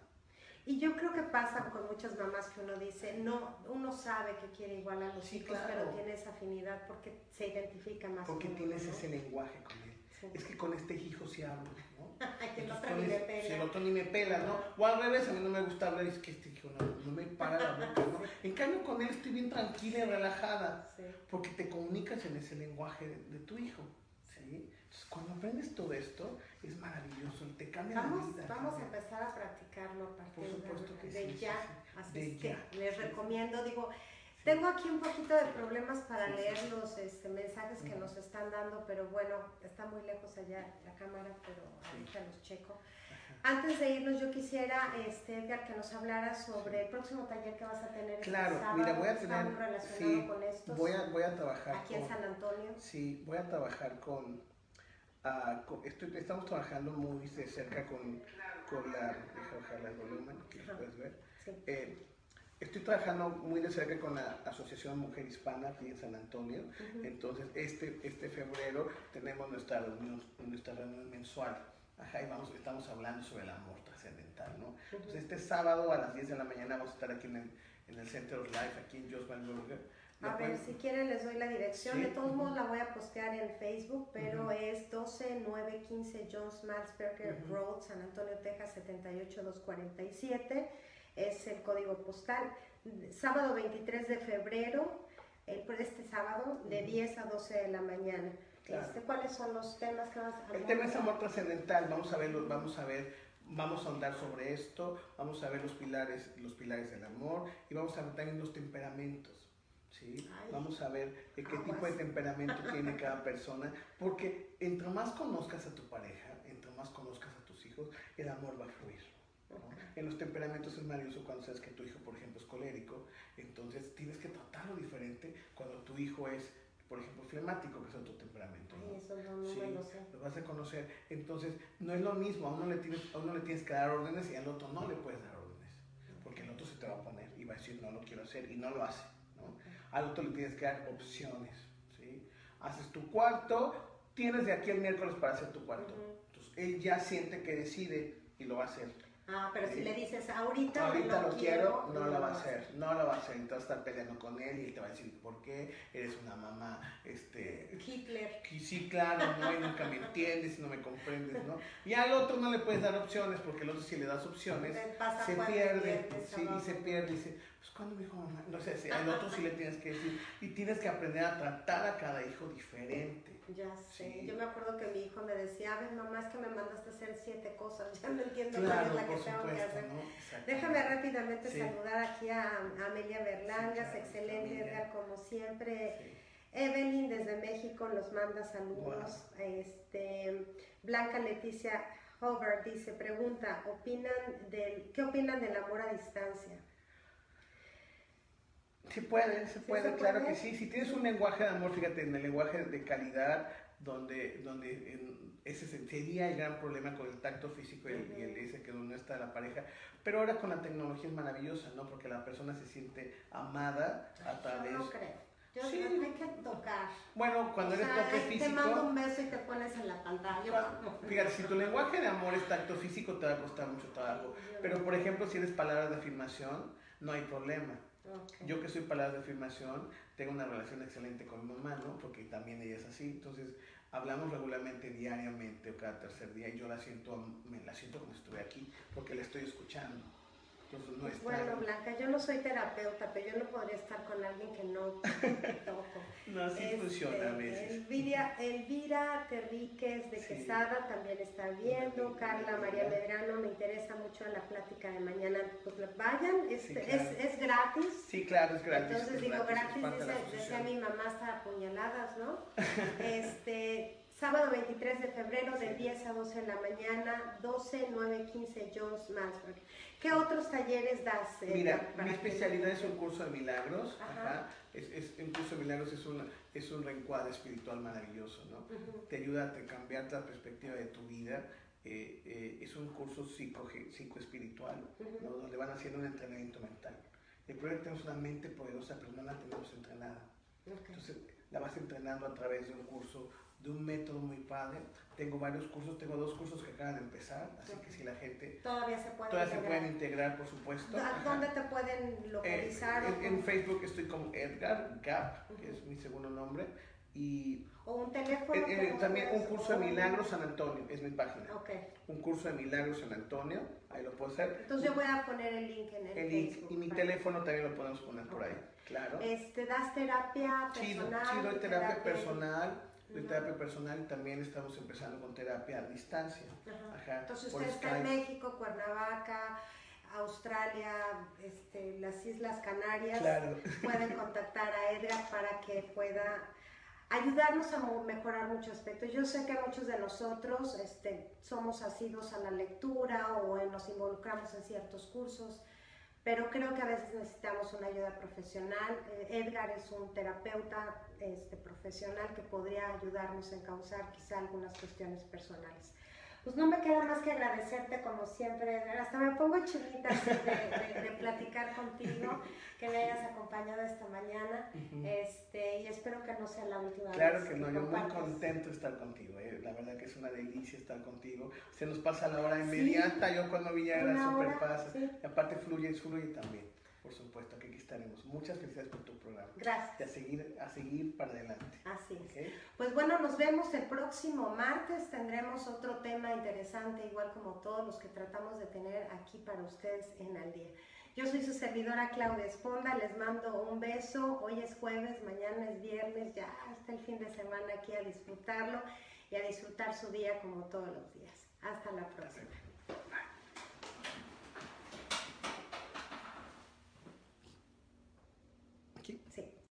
Y yo creo que pasa con muchas mamás que uno dice, no, uno sabe que quiere igual a los Sí, hijos, claro. pero tiene esa afinidad porque se identifica más Porque con tienes uno, ¿no? ese lenguaje con él. Sí. Es que con este hijo sí hablo, ¿no? Ay, que el otro ni me ese- pela. si el otro ni me pela, ¿no? O al revés, a mí no me gusta hablar, es que este hijo no, no me para la boca, ¿no? En cambio, con él estoy bien tranquila y relajada, Sí. porque te comunicas en ese lenguaje de, de tu hijo, ¿sí? Entonces, cuando aprendes todo esto, es maravilloso, te cambia la Vamos, vida. vamos a cambia. empezar a practicarlo a partir Por supuesto de, que de sí, ya. sí. Así De es que ya. les Sí. recomiendo, digo, tengo aquí un poquito de problemas para leer los este, mensajes que nos están dando, pero bueno, está muy lejos allá la cámara, pero ahorita los checo. Antes de irnos, yo quisiera, este, Edgar, que nos hablara sobre el próximo taller que vas a tener este Claro, sábado. mira, voy a tener- relacionado sí, con esto. Voy a, voy a trabajar aquí en San Antonio. Sí, voy a trabajar con, con- estoy- estamos trabajando muy de cerca con, con la, deja bajar el volumen, Ajá. puedes ver. Sí. Eh, estoy trabajando muy de cerca con la Asociación Mujer Hispana aquí en San Antonio. Ujú. Entonces, este, este febrero tenemos nuestra reunión, nuestra reunión mensual. Ajá, y vamos, estamos hablando sobre el amor trascendental, ¿no? Entonces, este sábado a las 10 de la mañana vamos a estar aquí en el, en el Center of Life, aquí en Josman Burger. A ver, si quieren les doy la dirección. Sí, De todos modos la voy a postear en Facebook, pero Ujú. es 12915 Jones Mansberger Ujú. Road, San Antonio, Texas 78247. Es el código postal. Sábado 23 de febrero, el, por este sábado, de Ujú. 10 a 12 de la mañana. Claro. Este, ¿Cuáles son los temas que vas a El tema es amor trascendental, vamos a ver, vamos a ver, vamos a ahondar sobre esto, vamos a ver los pilares, los pilares del amor y vamos a ver también los temperamentos, ¿sí? Ay. Vamos a ver eh, qué tipo de temperamento tiene cada persona, porque entre más conozcas a tu pareja, entre más conozcas a tus hijos, el amor va a fluir. ¿No? En los temperamentos es maravilloso cuando sabes que tu hijo, por ejemplo, es colérico, entonces tienes que tratarlo diferente cuando tu hijo es por ejemplo, flemático, que es otro temperamento. Ay, eso no, no Sí, lo sé. lo vas a conocer. Entonces, no es lo mismo, a uno, le tienes, a uno le tienes que dar órdenes y al otro no le puedes dar órdenes. Porque el otro se te va a poner y va a decir, no lo quiero hacer, y no lo hace. ¿no? Al otro le tienes que dar opciones. ¿sí? Haces tu cuarto, tienes de aquí el miércoles para hacer tu cuarto. Entonces, él ya siente que decide y lo va a hacer. Ah, pero si le dices ahorita, Ahorita lo quiero, no lo va a hacer, no lo va a hacer. Entonces estar peleando con él y él te va a decir, ¿por qué? Eres una mamá, este, Hitler. sí, claro, no, y nunca me entiendes, no me comprendes, ¿no? Y al otro no le puedes dar opciones, porque el otro si le das opciones, se pierde, sí, y se pierde, y dice, ¿cuándo me dijo mamá? No sé, sí, al otro sí le tienes que decir, y tienes que aprender a tratar a cada hijo diferente. Ya sé. Sí. Yo me acuerdo que mi hijo me decía, a ver, mamá, es que me mandaste a hacer siete cosas. Ya no entiendo cuál es la que por tengo que supuesto, hacer. Déjame rápidamente Sí. saludar aquí a a Amelia Berlangas, claro, excelente. Edgar como siempre. Evelyn desde México nos manda saludos. Este, Blanca Leticia Hover dice, pregunta, ¿opinan del, ¿qué opinan del amor a distancia? Sí puede, se ¿Sí puede, se claro puede? que sí. Si tienes un lenguaje de amor, fíjate, en el lenguaje de calidad, donde, donde en- ese sería el gran problema con el tacto físico y el, y el ese que no está la pareja. Pero ahora con la tecnología es maravillosa, ¿no? Porque la persona se siente amada a través... Yo no creo. Yo Sí. digo, hay que tocar. Bueno, cuando O eres sea, toque ay, Te mando físico... un beso y te pones en la pantalla. Fíjate, si tu lenguaje de amor es tacto físico, te va a costar mucho trabajo. Pero, por ejemplo, si eres palabras de afirmación, no hay problema. Yo que soy palabras de afirmación, tengo una relación excelente con mi mamá, ¿no? Porque también ella es así. Entonces, hablamos regularmente, diariamente o cada tercer día y yo la siento, me la siento como si estuviera aquí, porque la estoy escuchando. Entonces, no es Bueno, Blanca, yo no soy terapeuta, pero yo no podría estar con alguien que no toco. No, así Este, funciona a veces. Elvira, Elvira Terríquez de Sí. Quesada también está viendo. Carla María. Medrano, me interesa mucho la plática de mañana. Pues vayan, es, Sí, es, claro. es gratis. Sí, claro, es gratis. Entonces es digo, gratis, la dice, decía mi mamá hasta apuñaladas, ¿no? este, sábado 23 de febrero de Sí. 10 a 12 de la mañana, 12, 9, 15, Jones Mansberg. ¿Qué otros talleres das? eh, Mira, mi especialidad es un curso de milagros. Ajá. Ajá. Es, es, un curso de milagros es, una, es un reencuadre espiritual maravilloso, ¿no? Ujú. te ayuda a cambiar la perspectiva de tu vida. Eh, eh, es un curso psico, psicoespiritual, Ujú. ¿no? donde van haciendo un entrenamiento mental. El problema es que tenemos una mente poderosa, pero no la tenemos entrenada. La vas entrenando a través de un curso, de un método muy padre. Tengo varios cursos, tengo dos cursos que acaban de empezar, así que si la gente... Todavía se puede Todas se integrar. pueden integrar, por supuesto. ¿A Ajá. ¿Dónde te pueden Eh, localizar? o en, en? Facebook estoy como Edgar Gap, que Ujú. es mi segundo nombre, y o un teléfono. eh, eh, también un curso de Milagros San Antonio, es mi página. Ok. Un curso de Milagros San Antonio, ahí lo puedo hacer. Entonces yo voy a poner el link en el, El link Facebook. y mi teléfono también lo podemos poner por ahí, claro. Este, ¿Das terapia personal? sí, doy terapia personal, doy Ujú. terapia personal y también estamos empezando con terapia a distancia. Ajá. Ajá, Entonces usted está en. México, Cuernavaca, Australia, este, las Islas Canarias. Claro. Pueden contactar a Edgar para que pueda ayudarnos a mejorar muchos aspectos. Yo sé que muchos de nosotros este, somos asidos a la lectura o en- nos involucramos en ciertos cursos, pero creo que a veces necesitamos una ayuda profesional. Eh, Edgar es un terapeuta este, profesional que podría ayudarnos a encauzar quizá algunas cuestiones personales. Pues no me queda más que agradecerte como siempre. Hasta me pongo chinita así de, de- de platicar contigo, que me hayas acompañado esta mañana. Este, y espero que no sea la última Claro vez que no, yo muy contento de estar contigo, eh, la verdad que es una delicia estar contigo. Se nos pasa la hora inmediata, yo cuando vi ya era súper fácil. sí. Y aparte fluye, fluye también, por supuesto, que aquí estaremos. Muchas felicidades por tu programa. Y a Gracias. seguir, a seguir para adelante. Así es. Pues bueno, nos vemos el próximo martes. Tendremos otro tema interesante, igual como todos los que tratamos de tener aquí para ustedes en Al Día. Yo soy su servidora Claudia Esponda, les mando un beso. Hoy es jueves, mañana es viernes, ya está el fin de semana aquí a disfrutarlo y a disfrutar su día como todos los días. Hasta la próxima.